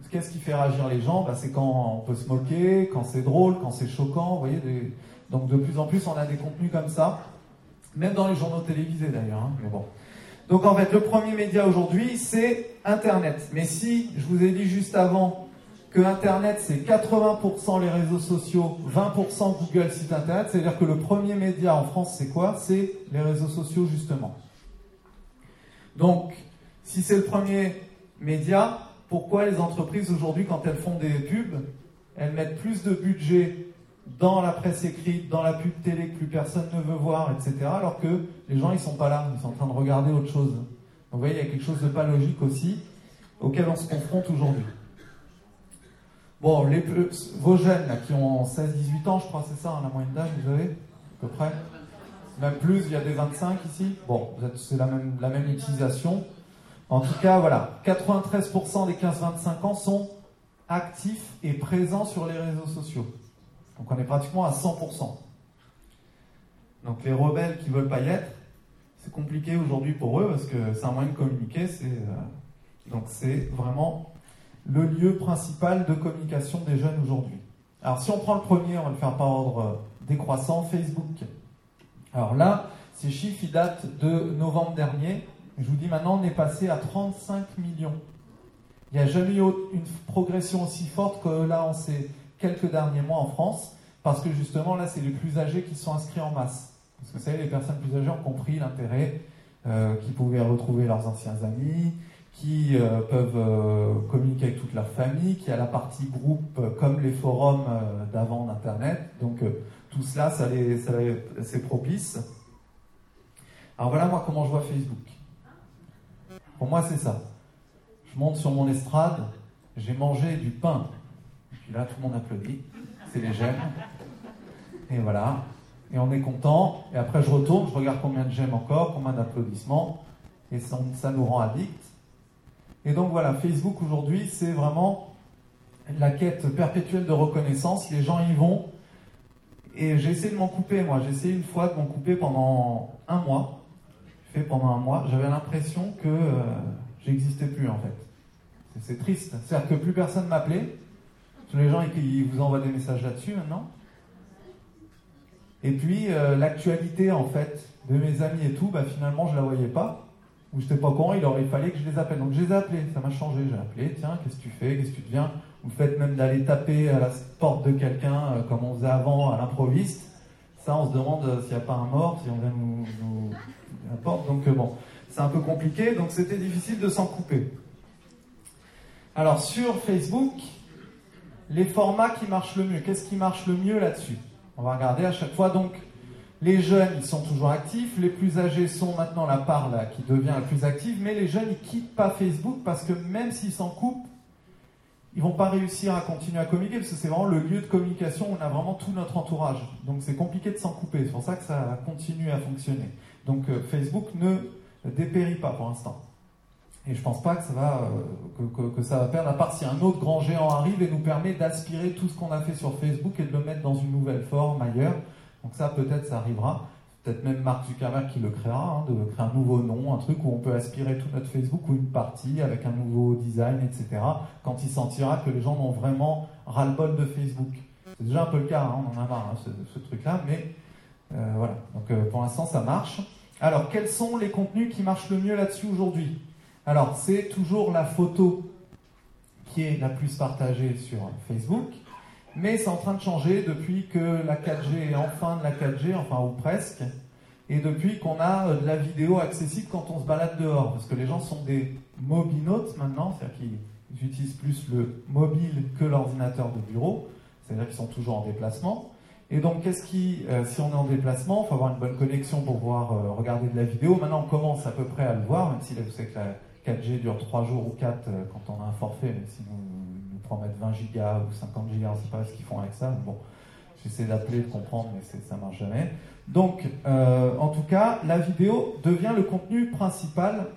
qu'est-ce qui fait réagir les gens? Bah, C'est quand on peut se moquer, quand c'est drôle, quand c'est choquant. Vous voyez, donc de plus en plus, on a des contenus comme ça. Même dans les journaux télévisés d'ailleurs. Hein, mais bon. Donc en fait, le premier média aujourd'hui, c'est Internet. Mais si je vous ai dit juste avant que Internet, c'est 80% les réseaux sociaux, 20% Google site Internet, c'est-à-dire que le premier média en France, c'est quoi? C'est les réseaux sociaux, justement. Donc, si c'est le premier média, pourquoi les entreprises aujourd'hui, quand elles font des pubs, elles mettent plus de budget dans la presse écrite, dans la pub télé que plus personne ne veut voir, etc. Alors que les gens, ils sont pas là, ils sont en train de regarder autre chose. Donc vous voyez, il y a quelque chose de pas logique aussi, auquel on se confronte aujourd'hui. Bon, les, vos jeunes là, qui ont 16-18 ans, je crois, c'est ça, hein, la moyenne d'âge, vous avez, à peu près Même plus, il y a des 25 ici. Bon, c'est la même, la même utilisation. En tout cas, voilà, 93% des 15-25 ans sont actifs et présents sur les réseaux sociaux. Donc on est pratiquement à 100%. Donc les rebelles qui veulent pas y être, c'est compliqué aujourd'hui pour eux parce que c'est un moyen de communiquer. Euh, donc c'est vraiment le lieu principal de communication des jeunes aujourd'hui. Alors si on prend le premier, on va le faire par ordre euh, décroissant, Facebook. Alors là, ces chiffres ils datent de novembre dernier. Je vous dis maintenant, on est passé à 35 millions. Il n'y a jamais eu une progression aussi forte que là, on s'est quelques derniers mois en France, parce que justement là, c'est les plus âgés qui sont inscrits en masse. Parce que vous savez, les personnes plus âgées ont compris l'intérêt euh, qu'ils pouvaient retrouver leurs anciens amis, qui euh, peuvent euh, communiquer avec toute leur famille, qui a la partie groupe comme les forums d'avant d'Internet. Donc tout cela, c'est propice. Alors voilà moi comment je vois Facebook. Pour moi, c'est ça. Je monte sur mon estrade, j'ai mangé du pain puis là, tout le monde applaudit. C'est les j'aime. Et voilà. Et on est content. Et après, je retourne, je regarde combien de j'aime encore, combien d'applaudissements. Et ça, nous rend addict. Et donc voilà, Facebook aujourd'hui, c'est vraiment la quête perpétuelle de reconnaissance. Les gens y vont. Et j'ai essayé de m'en couper, moi. J'ai essayé une fois de m'en couper pendant un mois. Fait pendant un mois. J'avais l'impression que euh, j'existais plus, en fait. C'est triste. C'est-à-dire que plus personne m'appelait les gens qui vous envoient des messages là-dessus maintenant. Et puis euh, l'actualité en fait de mes amis et tout, bah, finalement je la voyais pas, ou j'étais pas con, il aurait fallu que je les appelle. Donc je les ai appelés, ça m'a changé, j'ai appelé, tiens, qu'est-ce que tu fais, qu'est-ce que tu deviens? Ou le fait même d'aller taper à la porte de quelqu'un euh, comme on faisait avant à l'improviste, ça on se demande euh, s'il n'y a pas un mort, si on vient nous, nous. Donc bon, c'est un peu compliqué, donc c'était difficile de s'en couper. Alors sur Facebook, les formats qui marchent le mieux. Qu'est-ce qui marche le mieux là-dessus? On va regarder à chaque fois. Donc, les jeunes, ils sont toujours actifs. Les plus âgés sont maintenant la part qui devient la plus active. Mais les jeunes, ils quittent pas Facebook parce que même s'ils s'en coupent, ils vont pas réussir à continuer à communiquer parce que c'est vraiment le lieu de communication où on a vraiment tout notre entourage. Donc c'est compliqué de s'en couper. C'est pour ça que ça continue à fonctionner. Donc euh, Facebook ne dépérit pas pour l'instant. Et je pense pas que ça va, que, que, ça va perdre, à part si un autre grand géant arrive et nous permet d'aspirer tout ce qu'on a fait sur Facebook et de le mettre dans une nouvelle forme ailleurs. Donc ça, peut-être, ça arrivera. Peut-être même Mark Zuckerberg qui le créera, hein, de créer un nouveau nom, un truc où on peut aspirer tout notre Facebook ou une partie avec un nouveau design, etc. Quand il sentira que les gens ont vraiment ras-le-bol de Facebook. C'est déjà un peu le cas, hein, on en a marre, hein, ce, truc-là, mais euh, voilà. Donc euh, pour l'instant, ça marche. Alors, quels sont les contenus qui marchent le mieux là-dessus aujourd'hui? Alors, c'est toujours la photo qui est la plus partagée sur Facebook, mais c'est en train de changer depuis que la 4G est enfin de la 4G, enfin ou presque, et depuis qu'on a euh, de la vidéo accessible quand on se balade dehors, parce que les gens sont des mobinotes maintenant, c'est-à-dire qu'ils utilisent plus le mobile que l'ordinateur de bureau, c'est-à-dire qu'ils sont toujours en déplacement. Et donc, qu'est-ce qui, euh, si on est en déplacement, il faut avoir une bonne connexion pour pouvoir euh, regarder de la vidéo. Maintenant, on commence à peu près à le voir, même si là, vous savez que la 4G dure 3 jours ou 4 euh, quand on a un forfait, mais si nous, nous promettent 20 gigas ou 50 gigas, on ne sait pas ce qu'ils font avec ça. Bon, j'essaie d'appeler, de comprendre, mais ça ne marche jamais. Donc, en tout cas, la vidéo devient le contenu principal.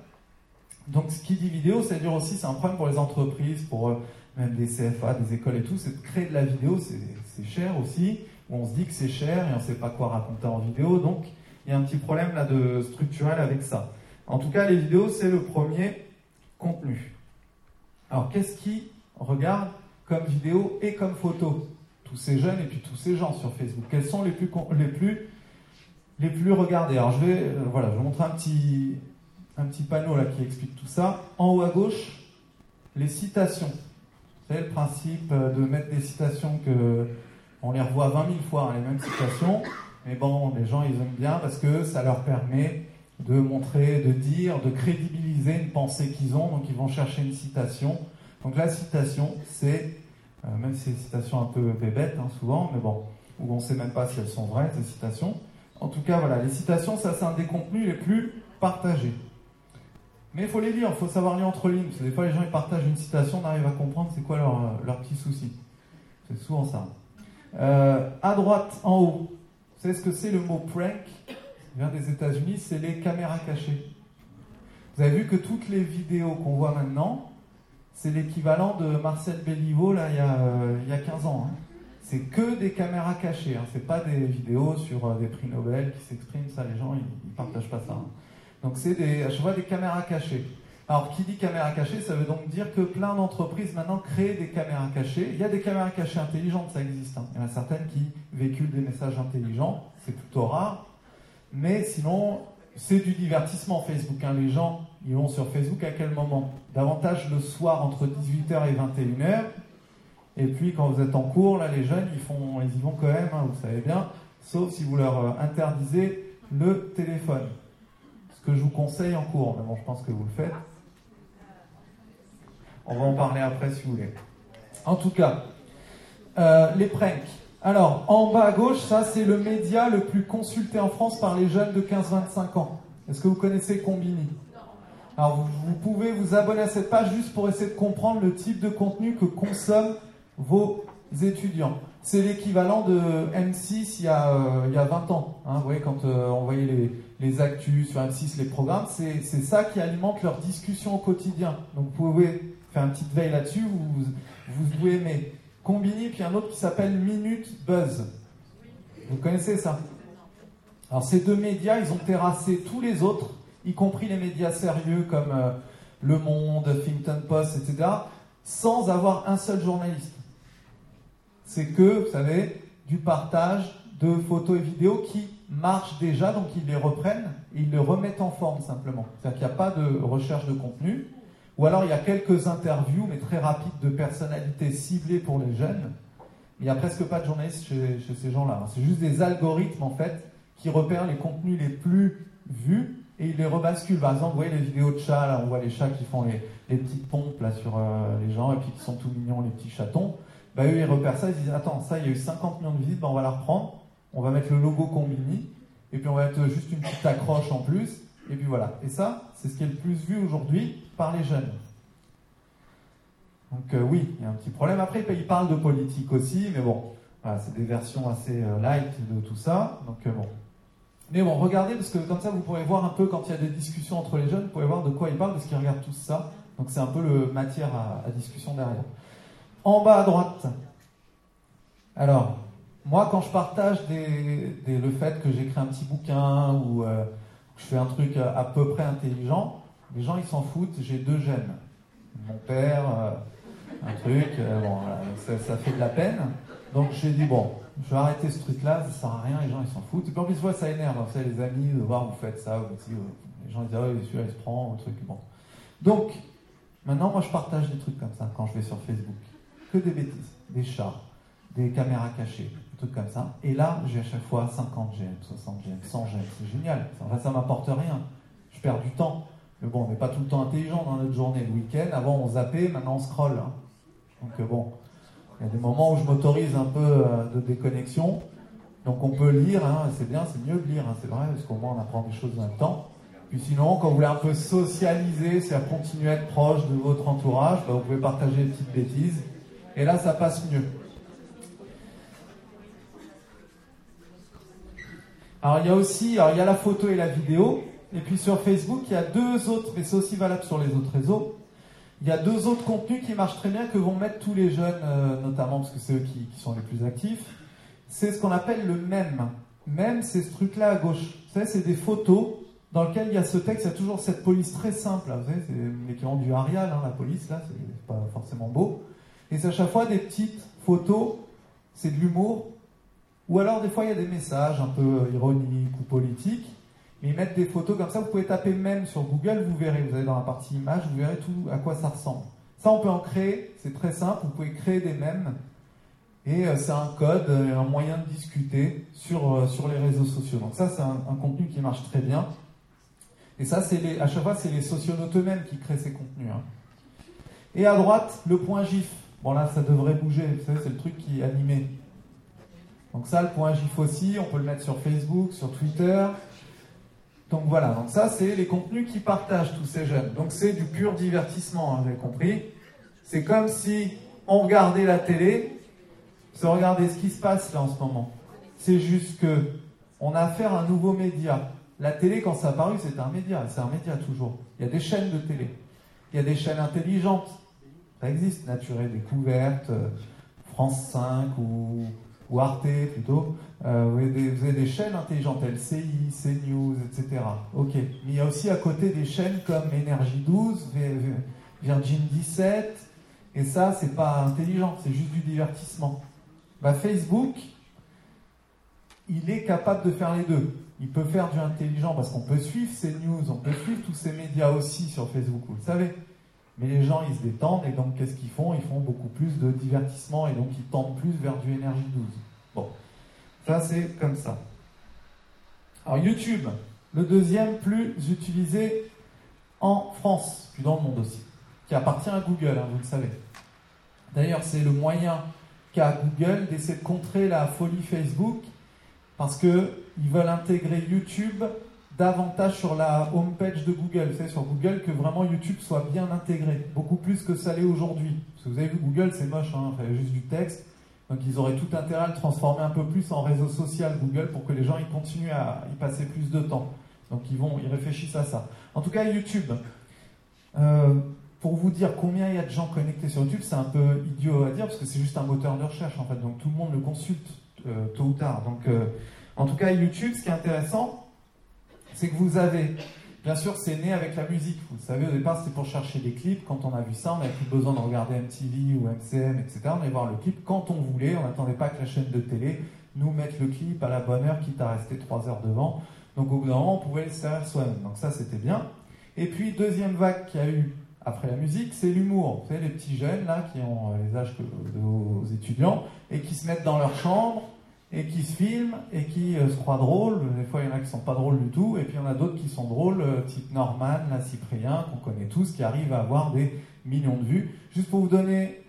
Donc, ce qui dit vidéo, c'est-à-dire aussi, c'est un problème pour les entreprises, pour même des CFA, des écoles et tout, c'est de créer de la vidéo, c'est cher aussi, où on se dit que c'est cher et on ne sait pas quoi raconter en vidéo, donc il y a un petit problème là de structurel avec ça. En tout cas, les vidéos, c'est le premier contenu. Alors, qu'est-ce qui regarde comme vidéo et comme photo Tous ces jeunes et puis tous ces gens sur Facebook? Quels sont les plus, les plus, les plus regardés? Alors, je vais, euh, voilà, je vais montrer un petit, un petit panneau là qui explique tout ça. En haut à gauche, les citations. C'est le principe euh, de mettre des citations que on les revoit 20 000 fois, hein, les mêmes citations, mais bon, les gens ils aiment bien parce que ça leur permet de montrer, de dire, de crédibiliser une pensée qu'ils ont, donc ils vont chercher une citation. Donc la citation, c'est, euh, même si c'est des citations un peu bébêtes hein, souvent, mais bon, où on ne sait même pas si elles sont vraies, ces citations. En tout cas, voilà, les citations, ça c'est un des contenus les plus partagés. Mais il faut les lire, il faut savoir lire entre lignes. Parce que des fois, les gens ils partagent une citation, on arrive à comprendre c'est quoi leur, leur petit souci. C'est souvent ça. Euh, à droite, en haut, vous savez ce que c'est le mot prank vient des États-Unis, c'est les caméras cachées. Vous avez vu que toutes les vidéos qu'on voit maintenant, c'est l'équivalent de Marcel Béliveau là, il, y a, euh, il y a 15 ans. Hein. C'est que des caméras cachées, hein. c'est pas des vidéos sur euh, des prix Nobel qui s'expriment, ça les gens ils, partagent pas ça. Hein. Donc c'est des, je vois des caméras cachées. Alors qui dit caméra cachée, ça veut donc dire que plein d'entreprises maintenant créent des caméras cachées. Il y a des caméras cachées intelligentes, ça existe. Hein. Il y en a certaines qui véhiculent des messages intelligents, c'est plutôt rare. Mais sinon, c'est du divertissement Facebook. Hein. Les gens, ils vont sur Facebook à quel moment? Davantage le soir entre 18h et 21h. Et puis quand vous êtes en cours, là, les jeunes, ils, font, ils y vont quand même, hein, vous savez bien, sauf si vous leur euh, interdisez le téléphone que je vous conseille en cours, mais bon, je pense que vous le faites. On va en parler après si vous voulez. En tout cas, euh, les pranks. Alors, en bas à gauche, ça c'est le média le plus consulté en France par les jeunes de 15-25 ans. Est-ce que vous connaissez Combini? Alors, vous, vous, pouvez vous abonner à cette page juste pour essayer de comprendre le type de contenu que consomment vos étudiants. C'est l'équivalent de M6 il y a, euh, il y a 20 ans. Hein. vous voyez, quand euh, on voyait les, les actus sur M6, les programmes, c'est ça qui alimente leur discussion au quotidien. Donc vous pouvez faire une petite veille là-dessus, vous, vous pouvez aimer. Combini, puis un autre qui s'appelle Minute Buzz. Vous connaissez ça? Alors ces deux médias, ils ont terrassé tous les autres, y compris les médias sérieux comme euh, Le Monde, Huffington Post, etc., sans avoir un seul journaliste. C'est que, vous savez, du partage de photos et vidéos qui marchent déjà, donc ils les reprennent et ils les remettent en forme simplement. C'est-à-dire qu'il n'y a pas de recherche de contenu, ou alors il y a quelques interviews, mais très rapides, de personnalités ciblées pour les jeunes. Il n'y a presque pas de journalistes chez, ces gens-là. C'est juste des algorithmes en fait qui repèrent les contenus les plus vus et ils les rebasculent. Par exemple, vous voyez les vidéos de chats, là, on voit les chats qui font les, petites pompes là sur euh, les gens et puis qui sont tout mignons, les petits chatons. Bah, eux, ils repèrent ça, ils disent Attends, ça, il y a eu 50 millions de visites, bah, on va la reprendre on va mettre le logo Combini, et puis on va mettre juste une petite accroche en plus, et puis voilà. Et ça, c'est ce qui est le plus vu aujourd'hui par les jeunes. Donc euh, oui, il y a un petit problème. Après, ils parlent de politique aussi, mais bon, c'est des versions assez euh, light de tout ça. Donc euh, bon. Mais bon, regardez, parce que comme ça, vous pourrez voir un peu quand il y a des discussions entre les jeunes, vous pouvez voir de quoi ils parlent, parce qu'ils regardent tous ça. Donc c'est un peu le matière à, discussion derrière. En bas à droite, alors, moi, quand je partage le fait que j'écris un petit bouquin ou euh, je fais un truc à, peu près intelligent, les gens, ils s'en foutent. J'ai deux gènes. Mon père, euh, un truc, euh, bon, ça, fait de la peine. Donc j'ai dit, bon, je vais arrêter ce truc-là, ça sert à rien, les gens, ils s'en foutent. Et puis en plus, ça énerve, vous savez, les amis, de voir, vous faites ça, les gens, ils disent, ah oui, celui-là, il se prend, un truc, bon. Donc, maintenant, moi, je partage des trucs comme ça quand je vais sur Facebook. Que des bêtises, des chats, des caméras cachées, des trucs comme ça. Et là, j'ai à chaque fois 50 GM, 60 GM, 100 GM. C'est génial. Enfin, ça m'apporte rien. Je perds du temps. Mais bon, on n'est pas tout le temps intelligent dans notre journée. Le week-end, avant, on zappait, maintenant, on scrolle. Hein. Donc, euh, bon, il y a des moments où je m'autorise un peu euh, de déconnexion. Donc, on peut lire. Hein, c'est bien, c'est mieux de lire, hein, c'est vrai, parce qu'au moins, on apprend des choses en même temps. Puis sinon, quand vous voulez un peu socialiser, c'est-à-dire continuer à être proche de votre entourage, bah, vous pouvez partager des petites bêtises. Et là, ça passe mieux. Alors il y a aussi, alors il y a la photo et la vidéo, et puis sur Facebook, il y a deux autres, mais c'est aussi valable sur les autres réseaux. Il y a deux autres contenus qui marchent très bien, que vont mettre tous les jeunes, euh, notamment parce que c'est eux qui, sont les plus actifs. C'est ce qu'on appelle le mème. Mème, c'est ce truc-là à gauche. Vous savez, c'est des photos dans lesquelles il y a ce texte, il y a toujours cette police très simple. Vous savez, c'est l'équivalent du Arial, hein, la police, là, c'est pas forcément beau. Et c'est à chaque fois des petites photos, c'est de l'humour, ou alors, des fois, il y a des messages un peu ironiques ou politiques. Mais ils des photos comme ça. Vous pouvez taper même sur Google, vous verrez. Vous allez dans la partie image, vous verrez tout à quoi ça ressemble. Ça, on peut en créer. C'est très simple. Vous pouvez créer des mèmes. Et euh, c'est un code, un moyen de discuter sur, euh, sur les réseaux sociaux. Donc ça, c'est un, contenu qui marche très bien. Et ça, c'est à chaque fois, c'est les socionautes eux-mêmes qui créent ces contenus. Hein. Et à droite, le point GIF. Bon là, ça devrait bouger. Vous savez, c'est le truc qui est animé. Donc ça, le point GIF aussi, on peut le mettre sur Facebook, sur Twitter. Donc voilà, donc ça, c'est les contenus qui partagent tous ces jeunes. Donc c'est du pur divertissement, hein, vous compris. C'est comme si on regardait la télé, se regarder ce qui se passe là en ce moment. C'est juste que on a affaire à un nouveau média. La télé, quand ça a apparu, c'est un média, c'est un média toujours. Il y a des chaînes de télé. Il y a des chaînes intelligentes. Ça existe, Nature Découverte, France 5 ou ou Arte plutôt, euh, vous, avez des, chaînes intelligentes, LCI, CNews, etc. Ok. Mais il y a aussi à côté des chaînes comme Énergie 12, Virgin 17, et ça, c'est pas intelligent, c'est juste du divertissement. Bah, Facebook, il est capable de faire les deux. Il peut faire du intelligent parce qu'on peut suivre ces news, on peut suivre tous ces médias aussi sur Facebook, vous le savez. Mais les gens, ils se détendent et donc qu'est-ce qu'ils font? Ils font beaucoup plus de divertissement et donc ils tendent plus vers du énergie 12. Bon, ça c'est comme ça. Alors YouTube, le deuxième plus utilisé en France, puis dans le monde aussi, qui appartient à Google, hein, vous le savez. D'ailleurs, c'est le moyen qu'a Google d'essayer de contrer la folie Facebook parce qu'ils veulent intégrer YouTube davantage sur la homepage de Google, c'est sur Google que vraiment YouTube soit bien intégré, beaucoup plus que ça l'est aujourd'hui. Parce que vous avez vu, Google c'est moche, hein, fait juste du texte, donc ils auraient tout intérêt à le transformer un peu plus en réseau social Google pour que les gens y continuent à y passer plus de temps. Donc ils vont, ils réfléchissent à ça. En tout cas, YouTube. Euh, pour vous dire combien il y a de gens connectés sur YouTube, c'est un peu idiot à dire parce que c'est juste un moteur de recherche en fait, donc tout le monde le consulte euh, tôt ou tard. Donc, euh, en tout cas, YouTube, ce qui est intéressant, c'est que vous avez, bien sûr, c'est né avec la musique. Vous savez, au départ, c'était pour chercher des clips. Quand on a vu ça, on n'avait plus besoin de regarder MTV ou MCM, etc. On allait voir le clip quand on voulait. On n'attendait pas que la chaîne de télé nous mette le clip à la bonne heure, quitte à rester trois heures devant. Donc au bout d'un moment, on pouvait le faire soi-même. Donc ça, c'était bien. Et puis, deuxième vague qu'il y a eu après la musique, c'est l'humour. Vous savez, les petits jeunes, là, qui ont euh, les âges de vos étudiants, et qui se mettent dans leur chambre, et qui se filment et qui euh, se croient drôles. Des fois, il y en a qui sont pas drôles du tout, et puis il y en a d'autres qui sont drôles, euh, type Norman, la Cyprien, qu'on connaît tous, qui arrivent à avoir des millions de vues. Juste pour vous donner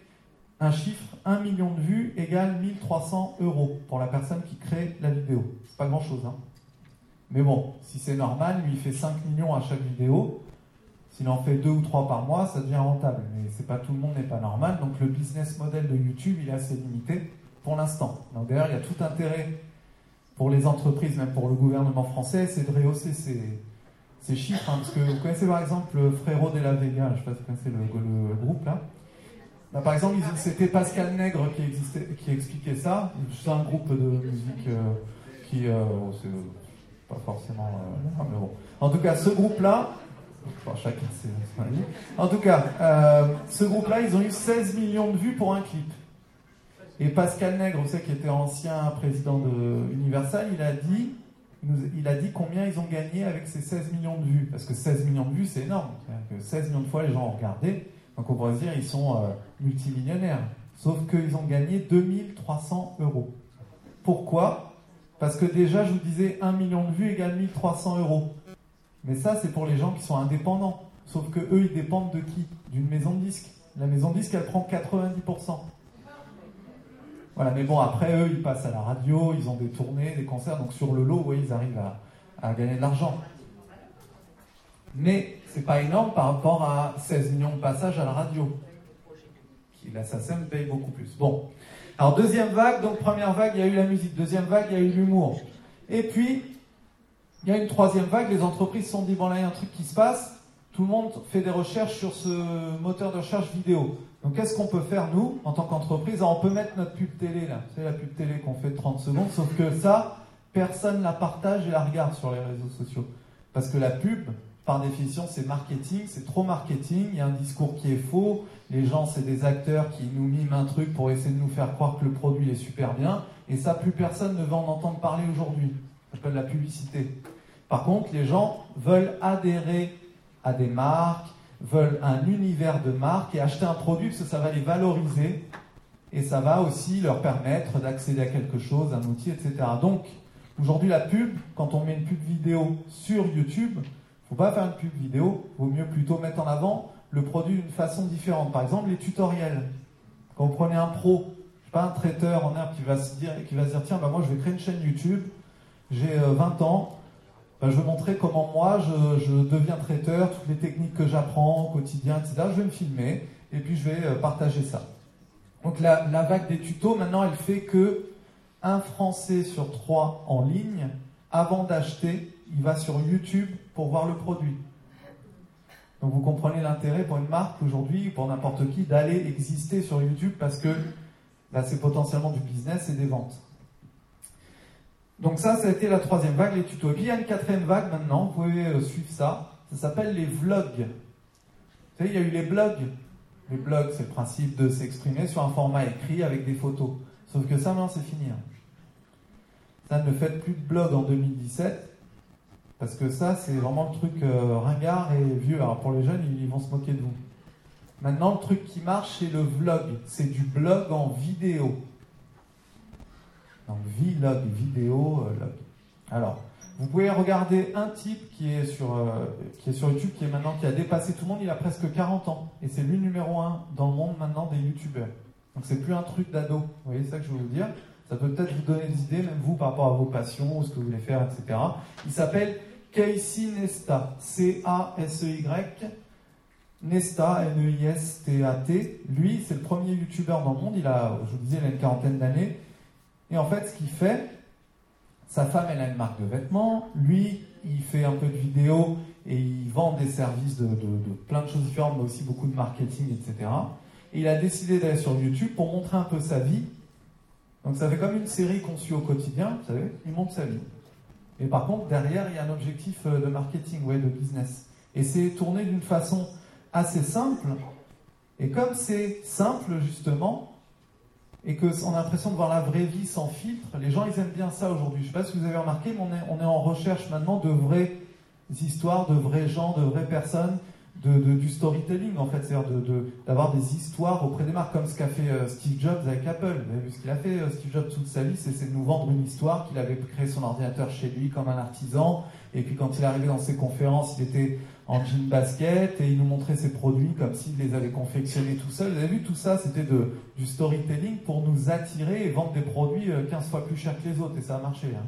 un chiffre, un million de vues égale 1300 euros pour la personne qui crée la vidéo. C'est pas grand chose, hein. Mais bon, si c'est Norman, lui, il fait 5 millions à chaque vidéo. S'il en fait 2 ou 3 par mois, ça devient rentable. Mais c'est pas tout le monde n'est pas normal, donc le business model de YouTube, il est assez limité pour l'instant. D'ailleurs, il y a tout intérêt pour les entreprises, même pour le gouvernement français, c'est de rehausser ces, chiffres. Hein, parce que vous connaissez par exemple le Frérot de la Vega, je ne sais pas si vous connaissez le, groupe là. Bah, par exemple, c'était Pascal Nègre qui, expliquait ça. C'est un groupe de musique euh, qui. Euh, pas forcément. Euh, mais bon. En tout cas, ce groupe-là. chacun ses En tout cas, ce groupe-là, ils ont eu 16 millions de vues pour un clip. Et Pascal Nègre, vous savez, qui était ancien président de Universal, il a dit, combien ils ont gagné avec ces 16 millions de vues. Parce que 16 millions de vues, c'est énorme. Que 16 millions de fois, les gens ont regardé. Donc on pourrait dire, ils sont euh, multimillionnaires. Sauf qu'ils ont gagné 2300 euros. Pourquoi? Parce que déjà, je vous disais, 1 million de vues égale 1300 euros. Mais ça, c'est pour les gens qui sont indépendants. Sauf que eux, ils dépendent de qui? D'une maison de disques. La maison de disques, elle prend 90%. Voilà, mais bon, après, eux, ils passent à la radio, ils ont des tournées, des concerts, donc sur le lot, oui, ils arrivent à, gagner de l'argent. Mais c'est pas énorme par rapport à 16 millions de passages à la radio. Qui, la SACEM paye beaucoup plus. Bon. Alors, deuxième vague, donc première vague, il y a eu la musique. Deuxième vague, il y a eu l'humour. Et puis, il y a une troisième vague, les entreprises se sont dit, bon là, il y a un truc qui se passe, tout le monde fait des recherches sur ce moteur de recherche vidéo. Donc qu'est-ce qu'on peut faire nous, en tant qu'entreprise? On peut mettre notre pub télé là, c'est la pub télé qu'on fait de 30 secondes, sauf que ça, personne la partage et la regarde sur les réseaux sociaux. Parce que la pub, par définition, c'est marketing, c'est trop marketing, il y a un discours qui est faux, les gens, c'est des acteurs qui nous miment un truc pour essayer de nous faire croire que le produit est super bien, et ça, plus personne ne veut en entendre parler aujourd'hui. Ça s'appelle la publicité. Par contre, les gens veulent adhérer à des marques, veulent un univers de marque et acheter un produit parce que ça va les valoriser et ça va aussi leur permettre d'accéder à quelque chose, un outil, etc. Donc, aujourd'hui, la pub, quand on met une pub vidéo sur YouTube, il ne faut pas faire une pub vidéo, il vaut mieux plutôt mettre en avant le produit d'une façon différente. Par exemple, les tutoriels. Quand vous prenez un pro, pas un traiteur en herbe qui va se dire, qui va dire tiens, bah moi je vais créer une chaîne YouTube, j'ai 20 euh, ans, ben, je vais montrer comment moi je, deviens traiteur, toutes les techniques que j'apprends au quotidien, etc. Je vais me filmer et puis je vais euh, partager ça. Donc la, vague des tutos, maintenant, elle fait que un Français sur trois en ligne, avant d'acheter, il va sur YouTube pour voir le produit. Donc vous comprenez l'intérêt pour une marque aujourd'hui, pour n'importe qui, d'aller exister sur YouTube parce que bah, c'est potentiellement du business et des ventes. Donc ça, ça a été la troisième vague, les tutos. Et puis il y a une quatrième vague maintenant, vous pouvez euh, suivre ça. Ça s'appelle les vlogs. Vous savez, il y a eu les blogs. Les blogs, c'est le principe de s'exprimer sur un format écrit avec des photos. Sauf que ça, maintenant, c'est fini. Hein. Ça, ne faites plus de blog en 2017. Parce que ça, c'est vraiment le truc euh, ringard et vieux. Alors pour les jeunes, ils vont se moquer de vous. Maintenant, le truc qui marche, c'est le vlog. C'est du blog en vidéo. Donc vlog, vidéo, euh, log. Alors, vous pouvez regarder un type qui est sur euh, qui est sur YouTube, qui est maintenant qui a dépassé tout le monde. Il a presque 40 ans et c'est lui numéro un dans le monde maintenant des YouTubeurs. Donc c'est plus un truc d'ado. Vous voyez ça que je veux vous dire. Ça peut peut-être vous donner des idées, même vous, par rapport à vos passions, ce que vous voulez faire, etc. Il s'appelle Casey Nesta, C-A-S-E-Y. Nesta, N-E-I-S-T-A-T. Lui, c'est le premier YouTuber dans le monde. Il a, je vous disais, il a une quarantaine d'années. Et en fait, ce qu'il fait, sa femme, elle a une marque de vêtements, lui, il fait un peu de vidéo et il vend des services de, plein de choses différentes, mais aussi beaucoup de marketing, etc. Et il a décidé d'aller sur YouTube pour montrer un peu sa vie. Donc ça fait comme une série qu'on suit au quotidien, vous savez, il montre sa vie. Et par contre, derrière, il y a un objectif euh, de marketing, ouais, de business. Et c'est tourné d'une façon assez simple. Et comme c'est simple, justement, et qu'on a l'impression de voir la vraie vie sans filtre. Les gens, ils aiment bien ça aujourd'hui. Je ne sais pas si vous avez remarqué, mais on est, en recherche maintenant de vraies histoires, de vrais gens, de vraies personnes, de, du storytelling en fait, c'est-à-dire d'avoir de, des histoires auprès des marques, comme ce qu'a fait euh, Steve Jobs avec Apple. Vous avez vu ce qu'il a fait, euh, Steve Jobs, toute sa vie, c'est de nous vendre une histoire qu'il avait créé son ordinateur chez lui comme un artisan, et puis quand il est arrivé dans ses conférences, il était en jean basket et il nous montrait ses produits comme s'il les avait confectionnés tout seul. Vous avez vu, tout ça, c'était du storytelling pour nous attirer et vendre des produits 15 euh, fois plus chers que les autres. Et ça a marché. Hein.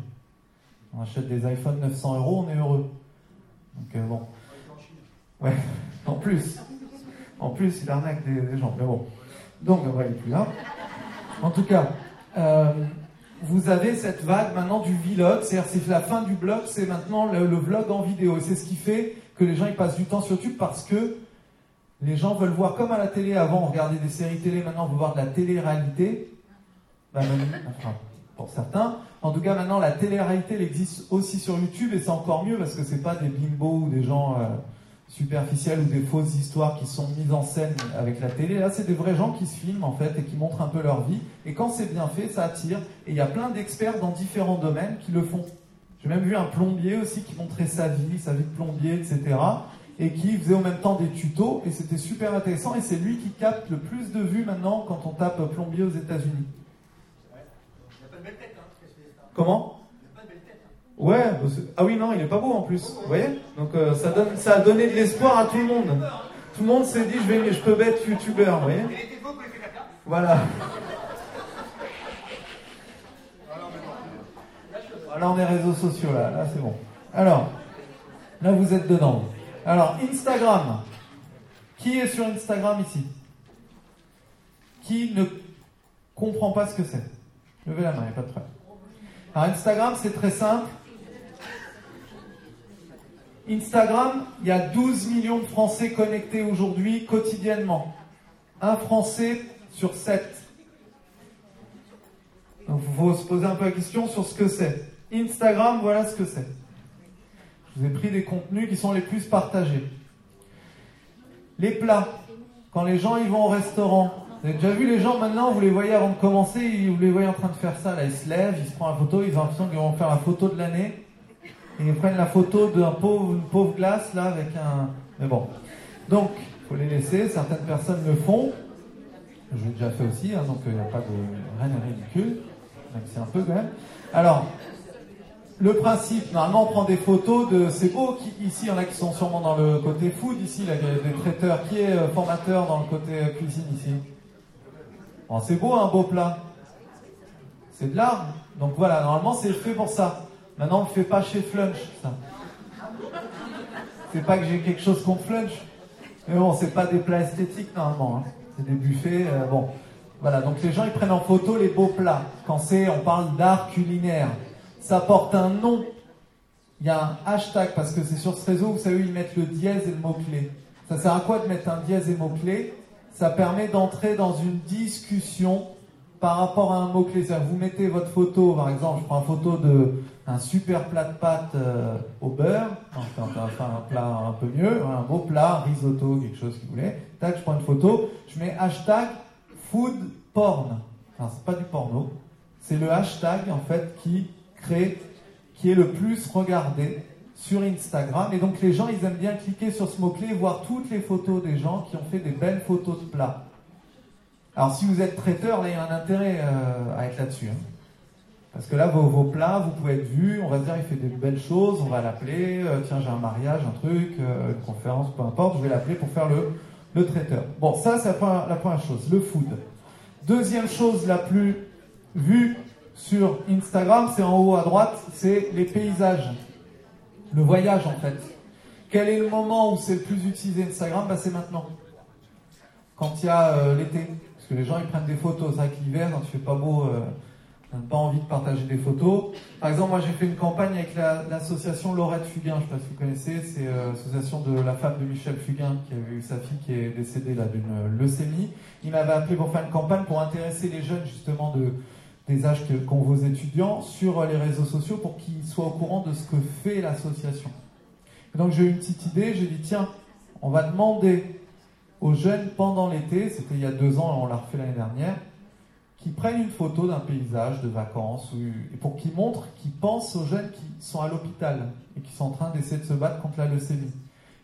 On achète des iPhones 900 euros, on est heureux. Donc euh, bon. Ouais, en plus. En plus, il arnaque des, des gens. Mais bon. Donc, on va aller plus là. En tout cas, euh, vous avez cette vague maintenant du vlog, c'est-à-dire c'est la fin du blog, c'est maintenant le, vlog en vidéo. Et c'est ce qui fait que les gens ils passent du temps sur YouTube parce que les gens veulent voir comme à la télé avant, on regardait des séries télé, maintenant on veut voir de la télé-réalité. Ben, enfin, pour certains. En tout cas, maintenant la télé-réalité elle existe aussi sur YouTube et c'est encore mieux parce que c'est pas des bimbos ou des gens euh, superficielles ou des fausses histoires qui sont mises en scène avec la télé. Là, c'est des vrais gens qui se filment en fait et qui montrent un peu leur vie. Et quand c'est bien fait, ça attire. Et il y a plein d'experts dans différents domaines qui le font. J'ai même vu un plombier aussi qui montrait sa vie, sa vie de plombier, etc. Et qui faisait en même temps des tutos. Et c'était super intéressant. Et c'est lui qui capte le plus de vues maintenant quand on tape plombier aux États-Unis. Comment? Ouais, ah oui, non, il est pas beau en plus. Vous voyez? Donc euh, ça, donne, ça a donné de l'espoir à tout le monde. Tout le monde s'est dit, je, vais, je peux être youtubeur, vous voyez? Voilà. Là, on est réseaux sociaux, là, là c'est bon. Alors, là, vous êtes dedans. Alors, Instagram. Qui est sur Instagram ici? Qui ne comprend pas ce que c'est? Levez la main, il n'y a pas de problème. Alors, Instagram, c'est très simple. Instagram, il y a 12 millions de Français connectés aujourd'hui quotidiennement. Un Français sur 7. Donc il faut se poser un peu la question sur ce que c'est. Instagram, voilà ce que c'est. Je vous ai pris des contenus qui sont les plus partagés. Les plats. Quand les gens y vont au restaurant, vous avez déjà vu les gens maintenant, vous les voyez avant de commencer, vous les voyez en train de faire ça, là ils se lèvent, ils se prennent la photo, ils ont l'impression qu'ils vont faire la photo de l'année. Ils prennent la photo d'un pauvre, pauvre glace là avec un. Mais bon. Donc, il faut les laisser. Certaines personnes le font. Je l'ai déjà fait aussi, hein, donc il n'y a pas de rien de ridicule. C'est un peu quand même. Alors, le principe, normalement, on prend des photos de. C'est beau, ici, il y en a qui sont sûrement dans le côté food, ici, là, il y a des traiteurs. Qui est euh, formateur dans le côté euh, cuisine ici bon, C'est beau, un beau plat. C'est de l'art. Donc voilà, normalement, c'est fait pour ça. Maintenant, on ne fait pas chez Flunch, ça. C'est pas que j'ai quelque chose contre Flunch. Mais bon, c'est pas des plats esthétiques normalement. Hein. C'est des buffets. Euh, bon. Voilà, donc les gens ils prennent en photo les beaux plats. Quand c'est, on parle d'art culinaire. Ça porte un nom. Il y a un hashtag parce que c'est sur ce réseau, vous savez, ils mettent le dièse et le mot-clé. Ça sert à quoi de mettre un dièse et mot-clé? Ça permet d'entrer dans une discussion par rapport à un mot-clé. Vous mettez votre photo, par exemple, je prends une photo de un super plat de pâtes euh, au beurre, enfin, un plat un peu mieux, un beau plat, risotto, quelque chose que vous voulez. Tac, je prends une photo, je mets hashtag food porn. Enfin, c'est pas du porno, c'est le hashtag en fait qui crée, qui est le plus regardé sur Instagram. Et donc les gens, ils aiment bien cliquer sur ce mot-clé et voir toutes les photos des gens qui ont fait des belles photos de plats. Alors si vous êtes traiteur, là, il y a un intérêt euh, à être là-dessus. Hein. Parce que là, vos, plats, vous pouvez être vus, on va se dire, il fait de belles choses, on va l'appeler, euh, tiens, j'ai un mariage, un truc, euh, une conférence, peu importe, je vais l'appeler pour faire le, le traiteur. Bon, ça, c'est la première chose, le food. Deuxième chose la plus vue sur Instagram, c'est en haut à droite, c'est les paysages. Le voyage, en fait. Quel est le moment où c'est le plus utilisé Instagram? Bah, C'est maintenant. Quand il y a euh, l'été. Parce que les gens, ils prennent des photos. C'est vrai l'hiver, quand il fait pas beau n'a pas envie de partager des photos. Par exemple, moi j'ai fait une campagne avec l'association Laurette Fugain, je ne sais pas si vous connaissez, c'est euh, l'association de la femme de Michel Fugain qui avait eu sa fille qui est décédée d'une euh, leucémie. Il m'avait appelé pour faire une campagne pour intéresser les jeunes justement de, des âges qu'ont vos étudiants sur euh, les réseaux sociaux pour qu'ils soient au courant de ce que fait l'association. Donc j'ai eu une petite idée, j'ai dit tiens, on va demander aux jeunes pendant l'été, c'était il y a deux ans, on l'a refait l'année dernière, qui prennent une photo d'un paysage de vacances, ou, pour qu'ils montrent, qu'ils pensent aux jeunes qui sont à l'hôpital et qui sont en train d'essayer de se battre contre la leucémie.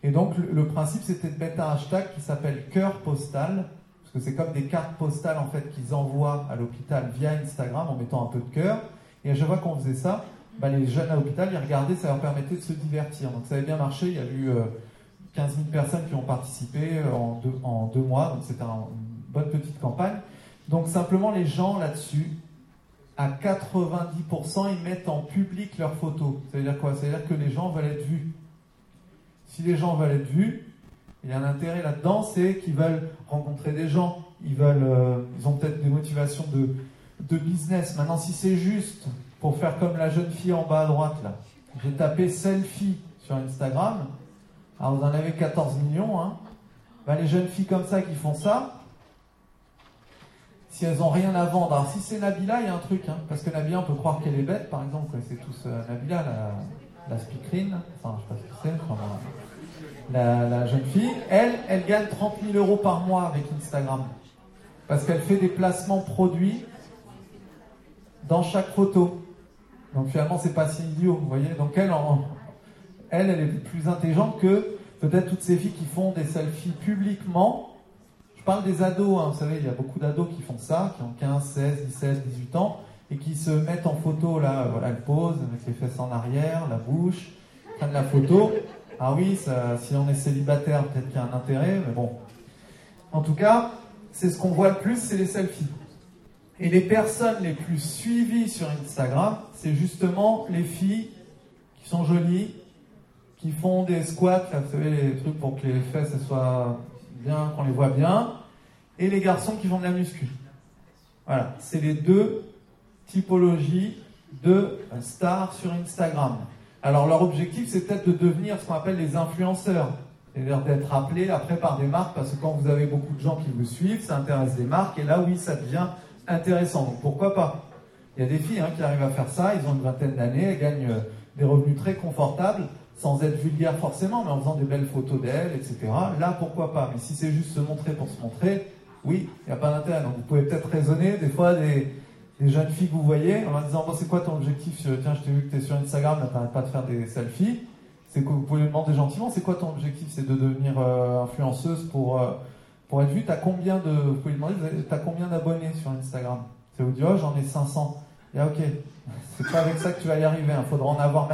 Et donc le, principe c'était de mettre un hashtag qui s'appelle cœur postal, que c'est comme des cartes postales en fait qu'ils envoient à l'hôpital via Instagram en mettant un peu de cœur. Et à chaque fois qu'on faisait ça, bah, les jeunes à l'hôpital, ils regardaient, ça leur permettait de se divertir. Donc ça avait bien marché, il y a eu 15 000 personnes qui ont participé euh, en deux, en deux mois, donc c'était une bonne petite campagne. Donc simplement les gens là-dessus, à 90%, ils mettent en public leurs photos. Ça veut dire quoi? Ça veut dire que les gens veulent être vus. Si les gens veulent être vus, il y a un intérêt là-dedans, c'est qu'ils veulent rencontrer des gens, ils, veulent, euh, ils ont peut-être des motivations de, de business. Maintenant, si c'est juste pour faire comme la jeune fille en bas à droite, là, j'ai tapé selfie sur Instagram, alors vous en avez 14 millions, hein. Ben, les jeunes filles comme ça qui font ça, si elles n'ont rien à vendre. Alors si c'est Nabila, il y a un truc, hein, parce que Nabila, on peut croire qu'elle est bête, par exemple, c'est tous euh, Nabila, la, la speakerine, enfin je sais pas ce que c'est, la, jeune fille, elle, elle gagne 30 000 euros par mois avec Instagram. Parce qu'elle fait des placements produits dans chaque photo. Donc finalement, c'est pas si idiot, vous voyez. Donc elle, elle, elle est plus intelligente que peut-être toutes ces filles qui font des selfies publiquement. Je parle des ados, hein. vous savez, il y a beaucoup d'ados qui font ça, qui ont 15, 16, 17, 18 ans, et qui se mettent en photo, là, voilà, elles posent, avec les fesses en arrière, la bouche, prennent la photo. Ah oui, si on est célibataire, peut-être qu'il y a un intérêt, mais bon. En tout cas, c'est ce qu'on voit le plus, c'est les selfies. Et les personnes les plus suivies sur Instagram, c'est justement les filles qui sont jolies, qui font des squats, vous savez, les trucs pour que les fesses soient bien, qu'on les voit bien, et les garçons qui font de la muscu. Voilà, c'est les deux typologies de stars sur Instagram. Alors leur objectif, c'est peut-être de devenir ce qu'on appelle les influenceurs. C'est-à-dire d'être appelé après par des marques, parce que quand vous avez beaucoup de gens qui vous suivent, ça intéresse des marques, et là oui, ça devient intéressant. Donc pourquoi pas? Il y a des filles hein, qui arrivent à faire ça, ils ont une vingtaine d'années, elles gagnent euh, des revenus très confortables, sans être vulgaires forcément, mais en faisant des belles photos d'elles, etc. Là, pourquoi pas? Mais si c'est juste se montrer pour se montrer, oui, il n'y a pas d'intérêt. Donc vous pouvez peut-être raisonner des fois des, jeunes filles que vous voyez en leur disant, bon, c'est quoi ton objectif Tiens, je t'ai vu que tu es sur Instagram, n'arrêtes pas de faire des selfies. C'est que vous pouvez lui demander gentiment, c'est quoi ton objectif? C'est de devenir euh, influenceuse pour... Euh, pour être vu, tu as combien de. Vous pouvez demander, as combien d'abonnés sur Instagram? C'est vous dit, oh, j'en ai 500. Et ok, *laughs* c'est pas avec ça que tu vas y arriver. Il hein. faudra en avoir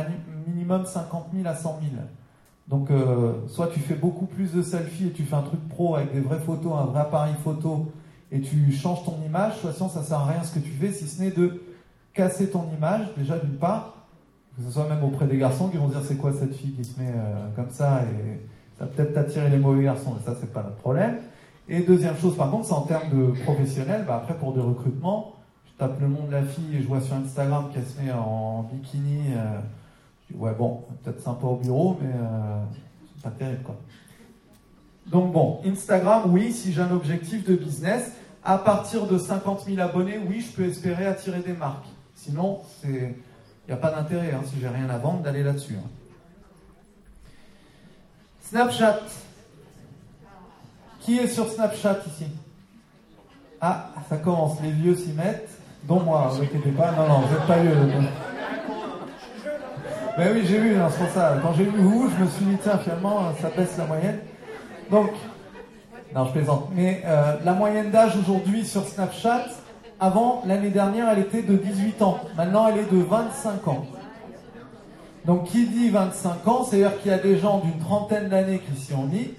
minimum 50 000 à 100 000. Donc, euh, soit tu fais beaucoup plus de selfies et tu fais un truc pro avec des vraies photos, un vrai appareil photo, et tu changes ton image. Soit sinon, ça sert à rien ce que tu fais, si ce n'est de casser ton image, déjà d'une part, que ce soit même auprès des garçons qui vont dire c'est quoi cette fille qui se met euh, comme ça, et ça peut-être t'attirer les mauvais garçons, mais ça, c'est pas notre problème. Et deuxième chose, par contre, c'est en termes de professionnel. Bah après, pour des recrutements, je tape le nom de la fille et je vois sur Instagram qu'elle se met en bikini. Euh, je dis, ouais, bon, peut-être sympa au bureau, mais euh, c'est pas terrible, quoi. Donc bon, Instagram, oui, si j'ai un objectif de business, à partir de 50 000 abonnés, oui, je peux espérer attirer des marques. Sinon, il n'y a pas d'intérêt, hein, si j'ai rien à vendre, d'aller là-dessus. Hein. Snapchat. Qui est sur Snapchat ici? Ah, ça commence, les vieux s'y mettent, dont moi, ne vous inquiétez pas. Non, non, vous n'êtes pas vieux. Mais ben oui, j'ai vu, hein, c'est pour ça. Quand j'ai vu vous, je me suis dit, tiens, finalement, ça baisse la moyenne. Donc, non, je plaisante. Mais euh, la moyenne d'âge aujourd'hui sur Snapchat, avant, l'année dernière, elle était de 18 ans. Maintenant, elle est de 25 ans. Donc, qui dit 25 ans, c'est-à-dire qu'il y a des gens d'une trentaine d'années qui s'y ont mis.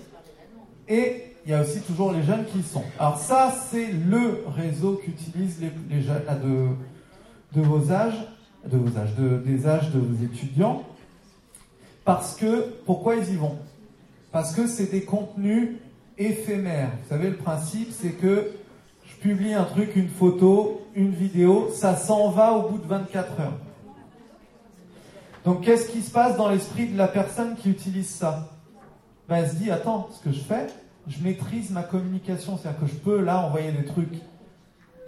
Et il y a aussi toujours les jeunes qui y sont. Alors ça, c'est le réseau qu'utilisent les, jeunes de, de, vos âges, de vos âges, de, des âges de vos étudiants. Parce que, pourquoi ils y vont? Parce que c'est des contenus éphémères. Vous savez, le principe, c'est que je publie un truc, une photo, une vidéo, ça s'en va au bout de 24 heures. Donc qu'est-ce qui se passe dans l'esprit de la personne qui utilise ça? Ben, Elle se dit, attends, ce que je fais, je maîtrise ma communication. C'est-à-dire que je peux là envoyer des trucs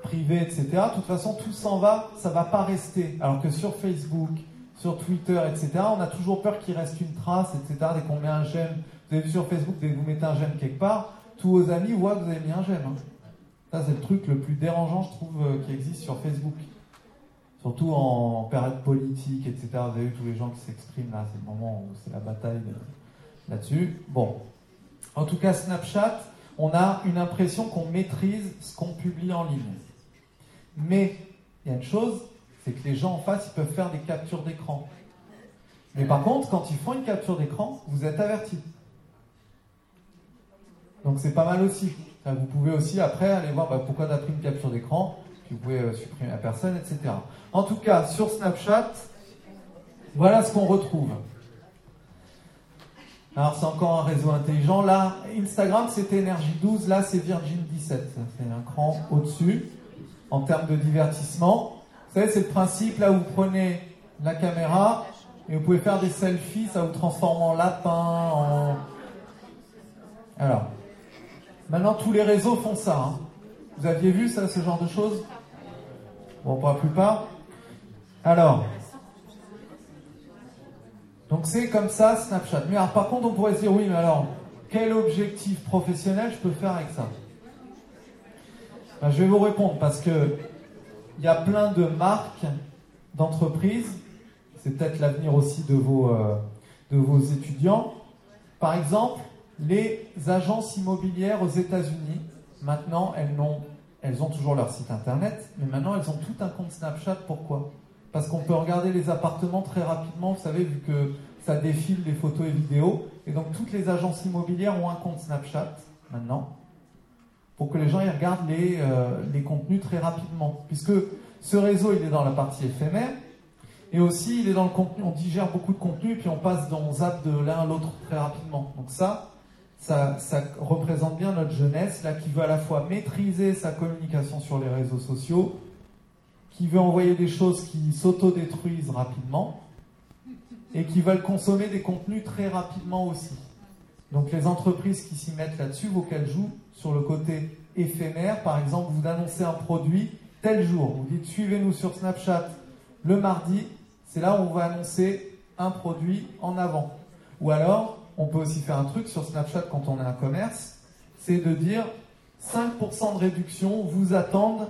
privés, etc. De toute façon, tout s'en va, ça va pas rester. Alors que sur Facebook, sur Twitter, etc., on a toujours peur qu'il reste une trace, etc. Dès qu'on met un j'aime, vous avez vu sur Facebook, vous mettez un j'aime quelque part, tous vos amis voient que vous avez mis un j'aime. Hein. Ça, c'est le truc le plus dérangeant, je trouve, euh, qui existe sur Facebook. Surtout en période politique, etc. Vous avez vu tous les gens qui s'expriment là, c'est le moment où c'est la bataille là-dessus. Bon, en tout cas, Snapchat, on a une impression qu'on maîtrise ce qu'on publie en ligne. Mais il y a une chose, c'est que les gens en face, ils peuvent faire des captures d'écran. Mais par contre, quand ils font une capture d'écran, vous êtes averti. Donc c'est pas mal aussi. vous pouvez aussi après aller voir bah, pourquoi tu as pris une capture d'écran, vous pouvez euh, supprimer la personne, etc. En tout cas, sur Snapchat, voilà ce qu'on retrouve. Alors c'est encore un réseau intelligent. Là, Instagram c'était Energy 12, là c'est Virgin 17. C'est un cran au-dessus. en termes de divertissement. Vous savez, c'est le principe, là, vous prenez la caméra et vous pouvez faire des selfies, ça vous transforme en lapin, en... Alors, maintenant, tous les réseaux font ça. Hein. Vous aviez vu ça, ce genre de choses? Bon, pour la plupart. Alors, donc c'est comme ça Snapchat. Mais alors, par contre, on pourrait se dire, oui, mais alors, quel objectif professionnel je peux faire avec ça? Ben, Je vais vous répondre parce que il y a plein de marques, d'entreprises, c'est peut-être l'avenir aussi de vos, euh, de vos étudiants. Par exemple, les agences immobilières aux États-Unis, maintenant, elles ont, toujours leur site internet, mais maintenant, elles ont tout un compte Snapchat. Pourquoi? Parce qu'on peut regarder les appartements très rapidement, vous savez, vu que ça défile les photos et vidéos. Et donc, toutes les agences immobilières ont un compte Snapchat maintenant, pour que les gens y regardent les, euh, les contenus très rapidement. Puisque ce réseau, il est dans la partie éphémère, et aussi, il est dans le contenu, on digère beaucoup de contenu, puis on passe dans zap de l'un à l'autre très rapidement. Donc ça, ça, représente bien notre jeunesse, là, qui veut à la fois maîtriser sa communication sur les réseaux sociaux, qui veut envoyer des choses qui s'autodétruisent rapidement, et qui veulent consommer des contenus très rapidement aussi. Donc les entreprises qui s'y mettent là-dessus, vont qu'elles jouent sur le côté éphémère. Par exemple, vous annoncez un produit tel jour, vous dites suivez-nous sur Snapchat le mardi, c'est là où on va annoncer un produit en avant. Ou alors, on peut aussi faire un truc sur Snapchat quand on est un commerce, c'est de dire 5% de réduction vous attendent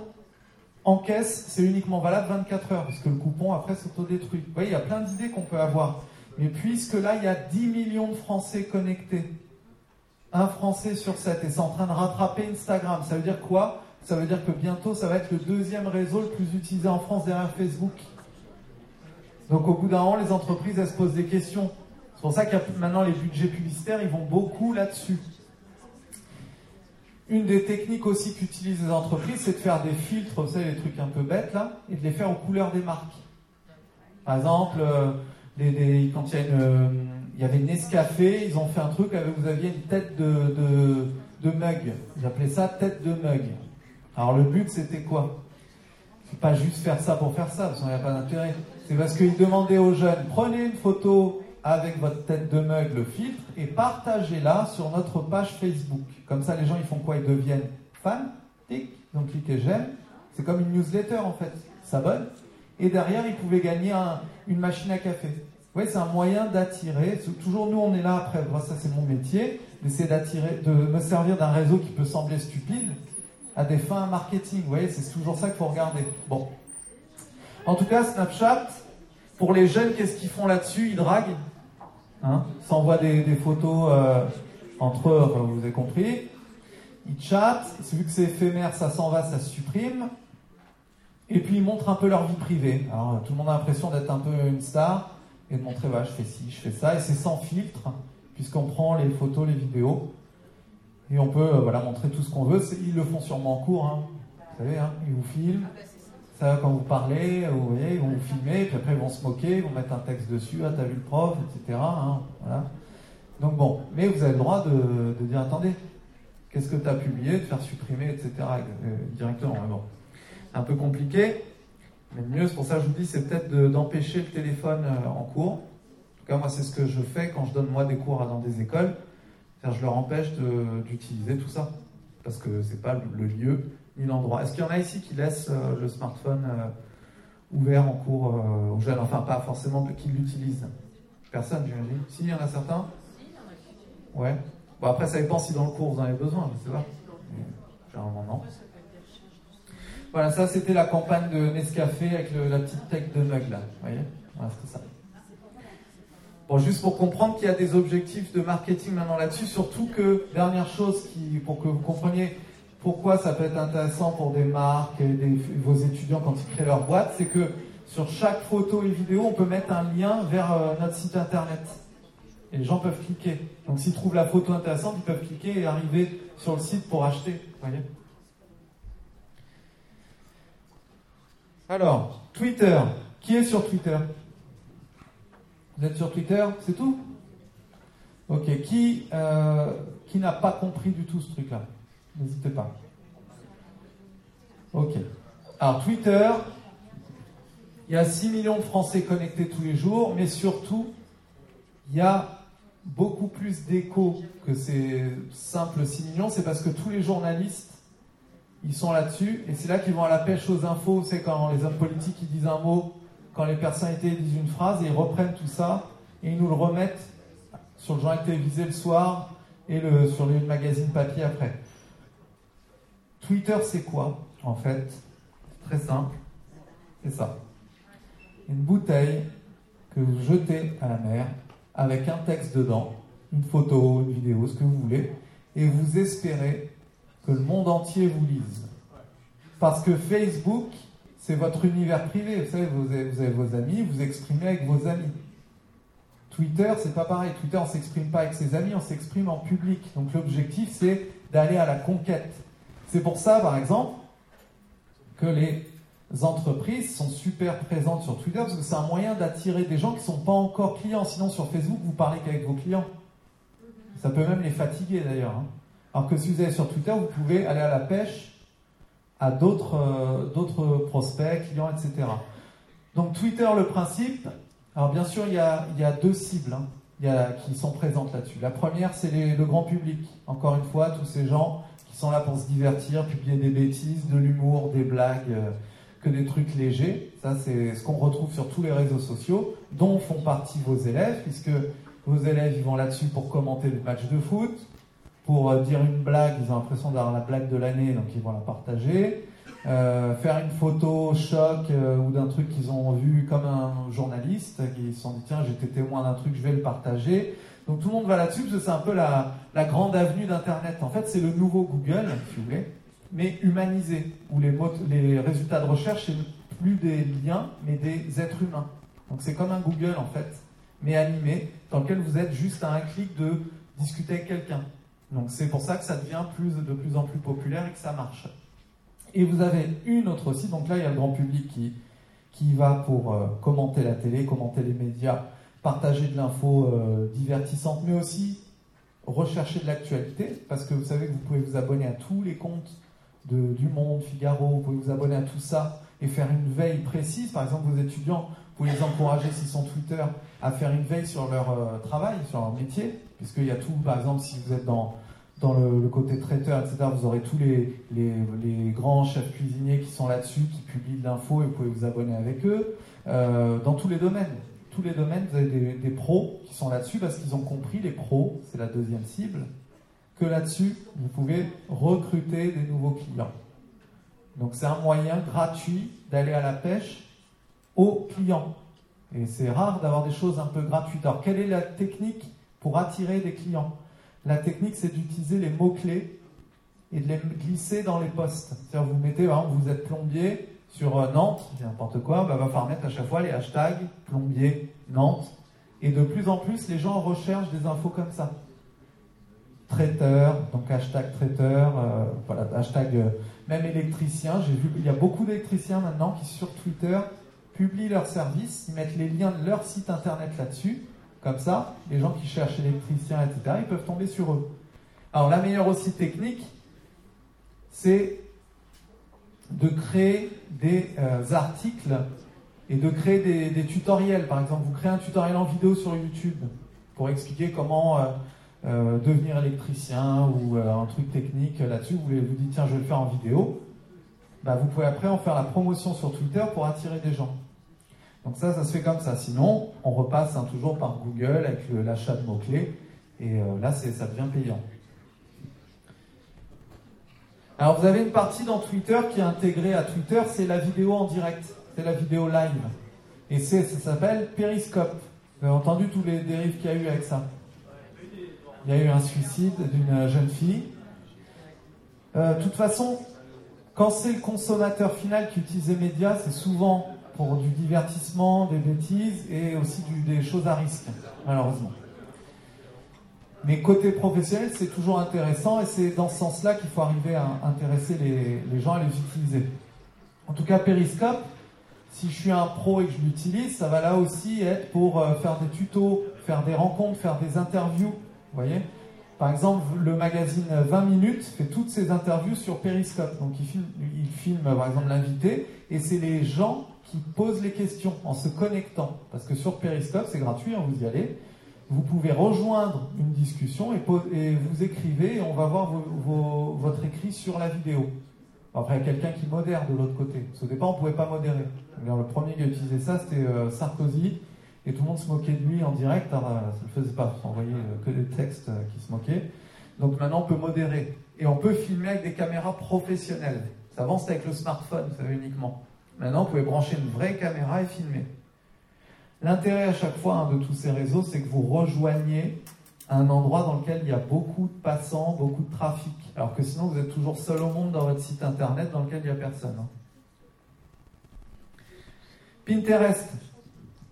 en caisse, c'est uniquement valable 24 heures, puisque le coupon après s'autodétruit. Vous voyez, il y a plein d'idées qu'on peut avoir. Mais puisque là, il y a 10 millions de Français connectés, un Français sur 7, et c'est en train de rattraper Instagram, ça veut dire quoi? Ça veut dire que bientôt, ça va être le deuxième réseau le plus utilisé en France derrière Facebook. Donc au bout d'un an, les entreprises, elles se posent des questions. C'est pour ça a maintenant les budgets publicitaires, ils vont beaucoup là-dessus. Une des techniques aussi qu'utilisent les entreprises, c'est de faire des filtres, vous savez, les trucs un peu bêtes là, et de les faire aux couleurs des marques. Par exemple, euh, quand il y, a une, euh, avait Nescafé, ils ont fait un truc avec, vous aviez une tête de, de, mug. Ils appelaient ça tête de mug. Alors le but, c'était quoi? C'est pas juste faire ça pour faire ça, parce qu'il n'y a pas d'intérêt. C'est parce qu'il demandait aux jeunes, prenez une photo avec votre tête de mug, le filtre, et partagez-la sur notre page Facebook. Comme ça, les gens, ils font quoi? Ils deviennent fans, donc cliquez j'aime. C'est comme une newsletter, en fait. S'abonnent. Et derrière, ils pouvaient gagner une machine à café. Vous voyez, c'est un moyen d'attirer. Toujours, nous, on est là, après, ça, c'est mon métier, d'essayer d'attirer, de me servir d'un réseau qui peut sembler stupide à des fins marketing. Vous voyez, c'est toujours ça qu'il faut regarder. Bon. En tout cas, Snapchat, pour les jeunes, qu'est-ce qu'ils font là-dessus? Ils draguent. Hein S'envoient des, photos euh, entre eux, vous avez compris. Ils chattent. Vu que c'est éphémère, ça s'en va, ça se supprime. Et puis ils montrent un peu leur vie privée. Alors tout le monde a l'impression d'être un peu une star et de montrer, voilà, je fais ci, je fais ça. Et c'est sans filtre, puisqu'on prend les photos, les vidéos. Et on peut euh, voilà, montrer tout ce qu'on veut. Ils le font sûrement en cours. Hein. Vous savez, hein, ils vous filment. Ça, quand vous parlez, vous voyez, ils vont vous filmer, puis après ils vont se moquer, ils vont mettre un texte dessus, ah t'as vu le prof, etc. Hein, voilà. Donc bon, mais vous avez le droit de, dire attendez, qu'est-ce que tu as publié, de faire supprimer, etc. Euh, directement. Mais bon, un peu compliqué, mais mieux, c'est pour ça que je vous dis, c'est peut-être d'empêcher le téléphone euh, en cours. En tout cas, moi, c'est ce que je fais quand je donne moi des cours dans des écoles. je leur empêche d'utiliser tout ça, parce que c'est pas le lieu ni l'endroit. Est-ce qu'il y en a ici qui laissent euh, le smartphone euh, ouvert en cours euh, aux jeunes? Enfin, pas forcément qui l'utilisent. Personne, j'imagine. Si, il y en a certains? Ouais. Bon, après, ça dépend si dans le cours vous en avez besoin, je sais pas. Généralement, non. Voilà, ça c'était la campagne de Nescafé avec la petite tech de mug là. Vous voyez? Voilà, c'était ça. Bon, juste pour comprendre qu'il y a des objectifs de marketing maintenant là-dessus, surtout que, dernière chose pour que vous compreniez, pourquoi ça peut être intéressant pour des marques et vos étudiants quand ils créent leur boîte, c'est que sur chaque photo et vidéo, on peut mettre un lien vers euh, notre site internet. Et les gens peuvent cliquer. Donc s'ils trouvent la photo intéressante, ils peuvent cliquer et arriver sur le site pour acheter. Voyez Alors, Twitter. Qui est sur Twitter? Vous êtes sur Twitter C'est tout? Ok. Qui, euh, qui n'a pas compris du tout ce truc-là? N'hésitez pas. Ok. Alors Twitter, il y a 6 millions de Français connectés tous les jours, mais surtout, il y a beaucoup plus d'écho que ces simples 6 millions. C'est parce que tous les journalistes, ils sont là-dessus, et c'est là qu'ils vont à la pêche aux infos. C'est quand les hommes politiques ils disent un mot, quand les personnalités disent une phrase, et ils reprennent tout ça, et ils nous le remettent sur le journal télévisé le soir, et le, sur le magazine papier après. Twitter, c'est quoi, en fait? Très simple. C'est ça. Une bouteille que vous jetez à la mer avec un texte dedans, une photo, une vidéo, ce que vous voulez, et vous espérez que le monde entier vous lise. Parce que Facebook, c'est votre univers privé. Vous savez, vous avez, vos amis, vous exprimez avec vos amis. Twitter, c'est pas pareil. Twitter, on s'exprime pas avec ses amis, on s'exprime en public. Donc l'objectif, c'est d'aller à la conquête. C'est pour ça, par exemple, que les entreprises sont super présentes sur Twitter parce que c'est un moyen d'attirer des gens qui ne sont pas encore clients. Sinon, sur Facebook, vous parlez qu'avec vos clients. Ça peut même les fatiguer d'ailleurs. Hein. Alors que si vous allez sur Twitter, vous pouvez aller à la pêche à d'autres euh, prospects, clients, etc. Donc Twitter, le principe, alors bien sûr, il y a, deux cibles hein, il y a, qui sont présentes là-dessus. La première, c'est le grand public. Encore une fois, tous ces gens qui sont là pour se divertir, publier des bêtises, de l'humour, des blagues. Euh, que des trucs légers. Ça, c'est ce qu'on retrouve sur tous les réseaux sociaux, dont font partie vos élèves, puisque vos élèves, ils vont là-dessus pour commenter le match de foot, pour euh, dire une blague, ils ont l'impression d'avoir la blague de l'année, donc ils vont la partager. Euh, faire une photo choc ou d'un truc qu'ils ont vu comme un journaliste, qui se sont dit tiens j'étais témoin d'un truc, je vais le partager. Donc tout le monde va là-dessus parce que c'est un peu la, grande avenue d'Internet. En fait c'est le nouveau Google, si vous voulez mais humanisé, où les, les résultats de recherche, c'est plus des liens, mais des êtres humains. Donc c'est comme un Google en fait, mais animé, dans lequel vous êtes juste à un clic de discuter avec quelqu'un. Donc c'est pour ça que ça devient plus, de plus en plus populaire et que ça marche. Et vous avez une autre aussi, donc là il y a le grand public qui, qui va pour euh, commenter la télé, commenter les médias, partager de l'info euh, divertissante, mais aussi rechercher de l'actualité, parce que vous savez que vous pouvez vous abonner à tous les comptes du Monde, Figaro, vous pouvez vous abonner à tout ça et faire une veille précise. Par exemple, vos étudiants, vous pouvez les encourager, s'ils sont Twitter, à faire une veille sur leur euh, travail, sur leur métier, puisqu'il y a tout, par exemple, si vous êtes dans, dans le, côté traiteur, etc., vous aurez tous les, les, grands chefs cuisiniers qui sont là-dessus, qui publient de l'info et vous pouvez vous abonner avec eux, euh, dans tous les domaines. Tous les domaines, vous avez des, pros qui sont là-dessus parce qu'ils ont compris, les pros, c'est la deuxième cible, que là-dessus, vous pouvez recruter des nouveaux clients. Donc c'est un moyen gratuit d'aller à la pêche aux clients. Et c'est rare d'avoir des choses un peu gratuites. Alors quelle est la technique pour attirer des clients? La technique, c'est d'utiliser les mots-clés et de les glisser dans les postes. C'est-à-dire vous mettez, vous êtes plombier sur euh, Nantes, n'importe quoi, bah, va falloir mettre à chaque fois les hashtags plombier Nantes. Et de plus en plus, les gens recherchent des infos comme ça traiteur, donc hashtag traiteur, euh, voilà, hashtag euh, même électricien. J'ai vu qu'il y a beaucoup d'électriciens maintenant qui sur Twitter publient leurs services, ils mettent les liens de leur site internet là-dessus. Comme ça, les gens qui cherchent électriciens, etc., ils peuvent tomber sur eux. Alors la meilleure aussi technique, c'est de créer des euh, articles et de créer des, tutoriels. Par exemple, vous créez un tutoriel en vidéo sur YouTube pour expliquer comment euh, devenir électricien ou euh, un truc technique là-dessus, vous vous dites tiens je vais le faire en vidéo, bah, vous pouvez après en faire la promotion sur Twitter pour attirer des gens. Donc ça, ça se fait comme ça. Sinon, on repasse hein, toujours par Google avec l'achat de mots-clés et euh, là ça devient payant. Alors vous avez une partie dans Twitter qui est intégrée à Twitter, c'est la vidéo en direct, c'est la vidéo live. Et ça s'appelle Periscope. Vous avez entendu tous les dérives qu'il y a eu avec ça? Il y a eu un suicide d'une jeune fille. Euh, de toute façon, quand c'est le consommateur final qui utilise les médias, c'est souvent pour du divertissement, des bêtises et aussi des choses à risque, malheureusement. Mais côté professionnel, c'est toujours intéressant et c'est dans ce sens-là qu'il faut arriver à intéresser les, gens à les utiliser. En tout cas, Periscope, si je suis un pro et que je l'utilise, ça va là aussi être pour euh, faire des tutos, faire des rencontres, faire des interviews voyez Par exemple, le magazine 20 minutes fait toutes ses interviews sur Periscope. Donc il filme, il filme par exemple l'invité et c'est les gens qui posent les questions en se connectant. Parce que sur Periscope, c'est gratuit, hein, vous y allez. Vous pouvez rejoindre une discussion et, vous écrivez et on va voir votre écrit sur la vidéo. Après, il y a quelqu'un qui modère de l'autre côté. Parce départ, on ne pouvait pas modérer. le premier qui a utilisé ça, c'était euh, Sarkozy. Et tout le monde se moquait de lui en direct. Alors, euh, ça ne le faisait pas. On voyait euh, que des textes qui se moquaient. Donc maintenant, on peut modérer. Et on peut filmer avec des caméras professionnelles. Ça avance avec le smartphone, ça uniquement. Maintenant, vous pouvez brancher une vraie caméra et filmer. L'intérêt à chaque fois hein, de tous ces réseaux, c'est que vous rejoignez un endroit dans lequel il y a beaucoup de passants, beaucoup de trafic. Alors que sinon, vous êtes toujours seul au monde dans votre site internet dans lequel il n'y a personne. Hein. Pinterest.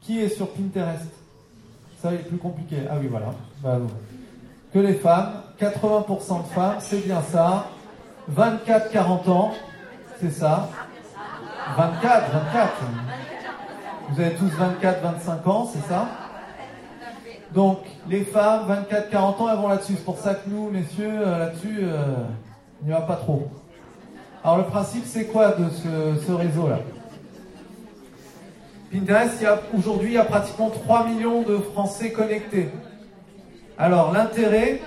Qui est sur Pinterest? Ça, est plus compliqué. Ah oui, voilà. Bah, que les femmes. 80% de femmes, c'est bien ça. 24-40 ans, c'est ça. 24, 24. Vous avez tous 24, 25 ans, c'est ça Donc, les femmes, 24, 40 ans, elles vont là-dessus. C'est pour ça que nous, messieurs, euh, là-dessus, euh, il n'y va pas trop. Alors, le principe, c'est quoi de ce, réseau-là Pinterest, aujourd'hui, il y a pratiquement 3 millions de Français connectés. Alors, l'intérêt,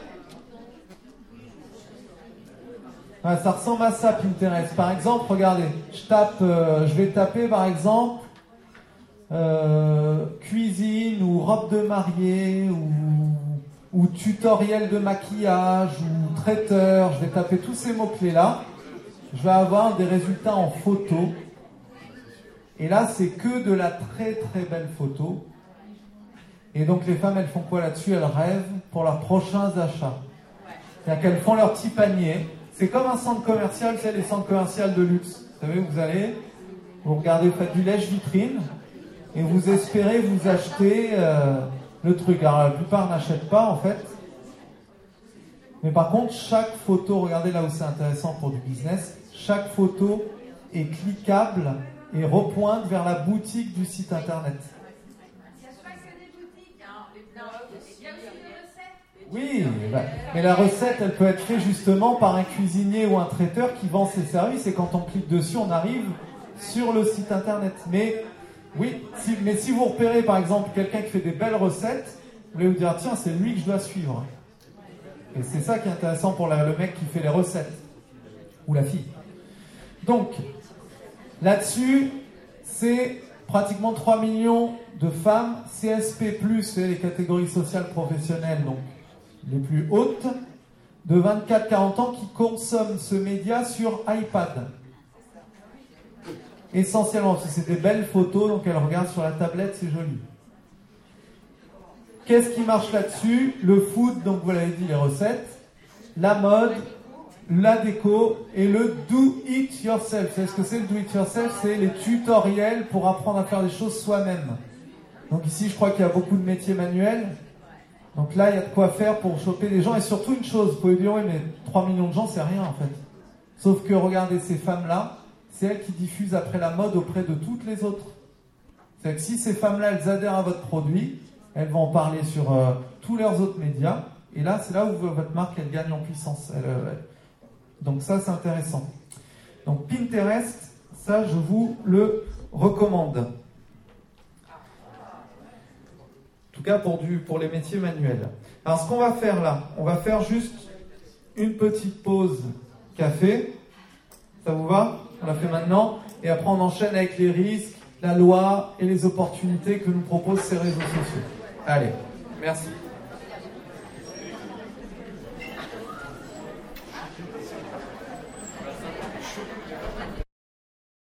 ça ressemble à ça, Pinterest. Par exemple, regardez, je tape, euh, je vais taper par exemple euh, cuisine ou robe de mariée ou, tutoriel de maquillage ou traiteur. Je vais taper tous ces mots-clés là. Je vais avoir des résultats en photo. Et là, c'est que de la très très belle photo. Et donc les femmes, elles font quoi là-dessus? Elles rêvent pour leurs prochains achats. C'est-à-dire qu'elles font leur petit panier. C'est comme un centre commercial, c'est les centres commerciaux de luxe. Vous savez, vous allez, vous regardez, vous faites du lèche-vitrine, et vous espérez vous acheter euh, le truc. Alors la plupart n'achètent pas en fait. Mais par contre, chaque photo, regardez là où c'est intéressant pour du business, chaque photo est cliquable et repointe vers la boutique du site internet. Oui, bah, mais la recette, elle peut être faite justement par un cuisinier ou un traiteur qui vend ses services et quand on clique dessus, on arrive sur le site internet. Mais oui, mais si vous repérez par exemple quelqu'un qui fait des belles recettes, vous allez vous dire tiens, c'est lui que je dois suivre. Et c'est ça qui est intéressant pour le mec qui fait les recettes. Ou la fille. Donc, là-dessus, c'est pratiquement 3 millions de femmes CSP, c'est les catégories sociales professionnelles, donc les plus hautes, de 24-40 ans qui consomment ce média sur iPad essentiellement, si c'est des belles photos, donc elle regarde sur la tablette, c'est joli. Qu'est-ce qui marche là-dessus? Le food, donc vous l'avez dit, les recettes, la mode, la déco et le do it yourself. Savez ce que c'est le do it yourself? C'est les tutoriels pour apprendre à faire les choses soi-même. Donc ici, je crois qu'il y a beaucoup de métiers manuels. Donc là, il y a de quoi faire pour choper les gens. Et surtout une chose, vous pouvez dire, oui, mais 3 millions de gens, c'est rien en fait. Sauf que regardez ces femmes-là, c'est elles qui diffusent après la mode auprès de toutes les autres. C'est que si ces femmes-là, elles adhèrent à votre produit, elles vont en parler sur euh, tous leurs autres médias. Et là, c'est là où votre marque, elle gagne en puissance. Euh, donc ça, c'est intéressant. Donc Pinterest, ça, je vous le recommande. En tout cas pour, du, pour les métiers manuels. Alors ce qu'on va faire là, on va faire juste une petite pause café. Ça vous va? On l'a fait maintenant, et après on enchaîne avec les risques, la loi et les opportunités que nous proposent ces réseaux sociaux. Allez, merci.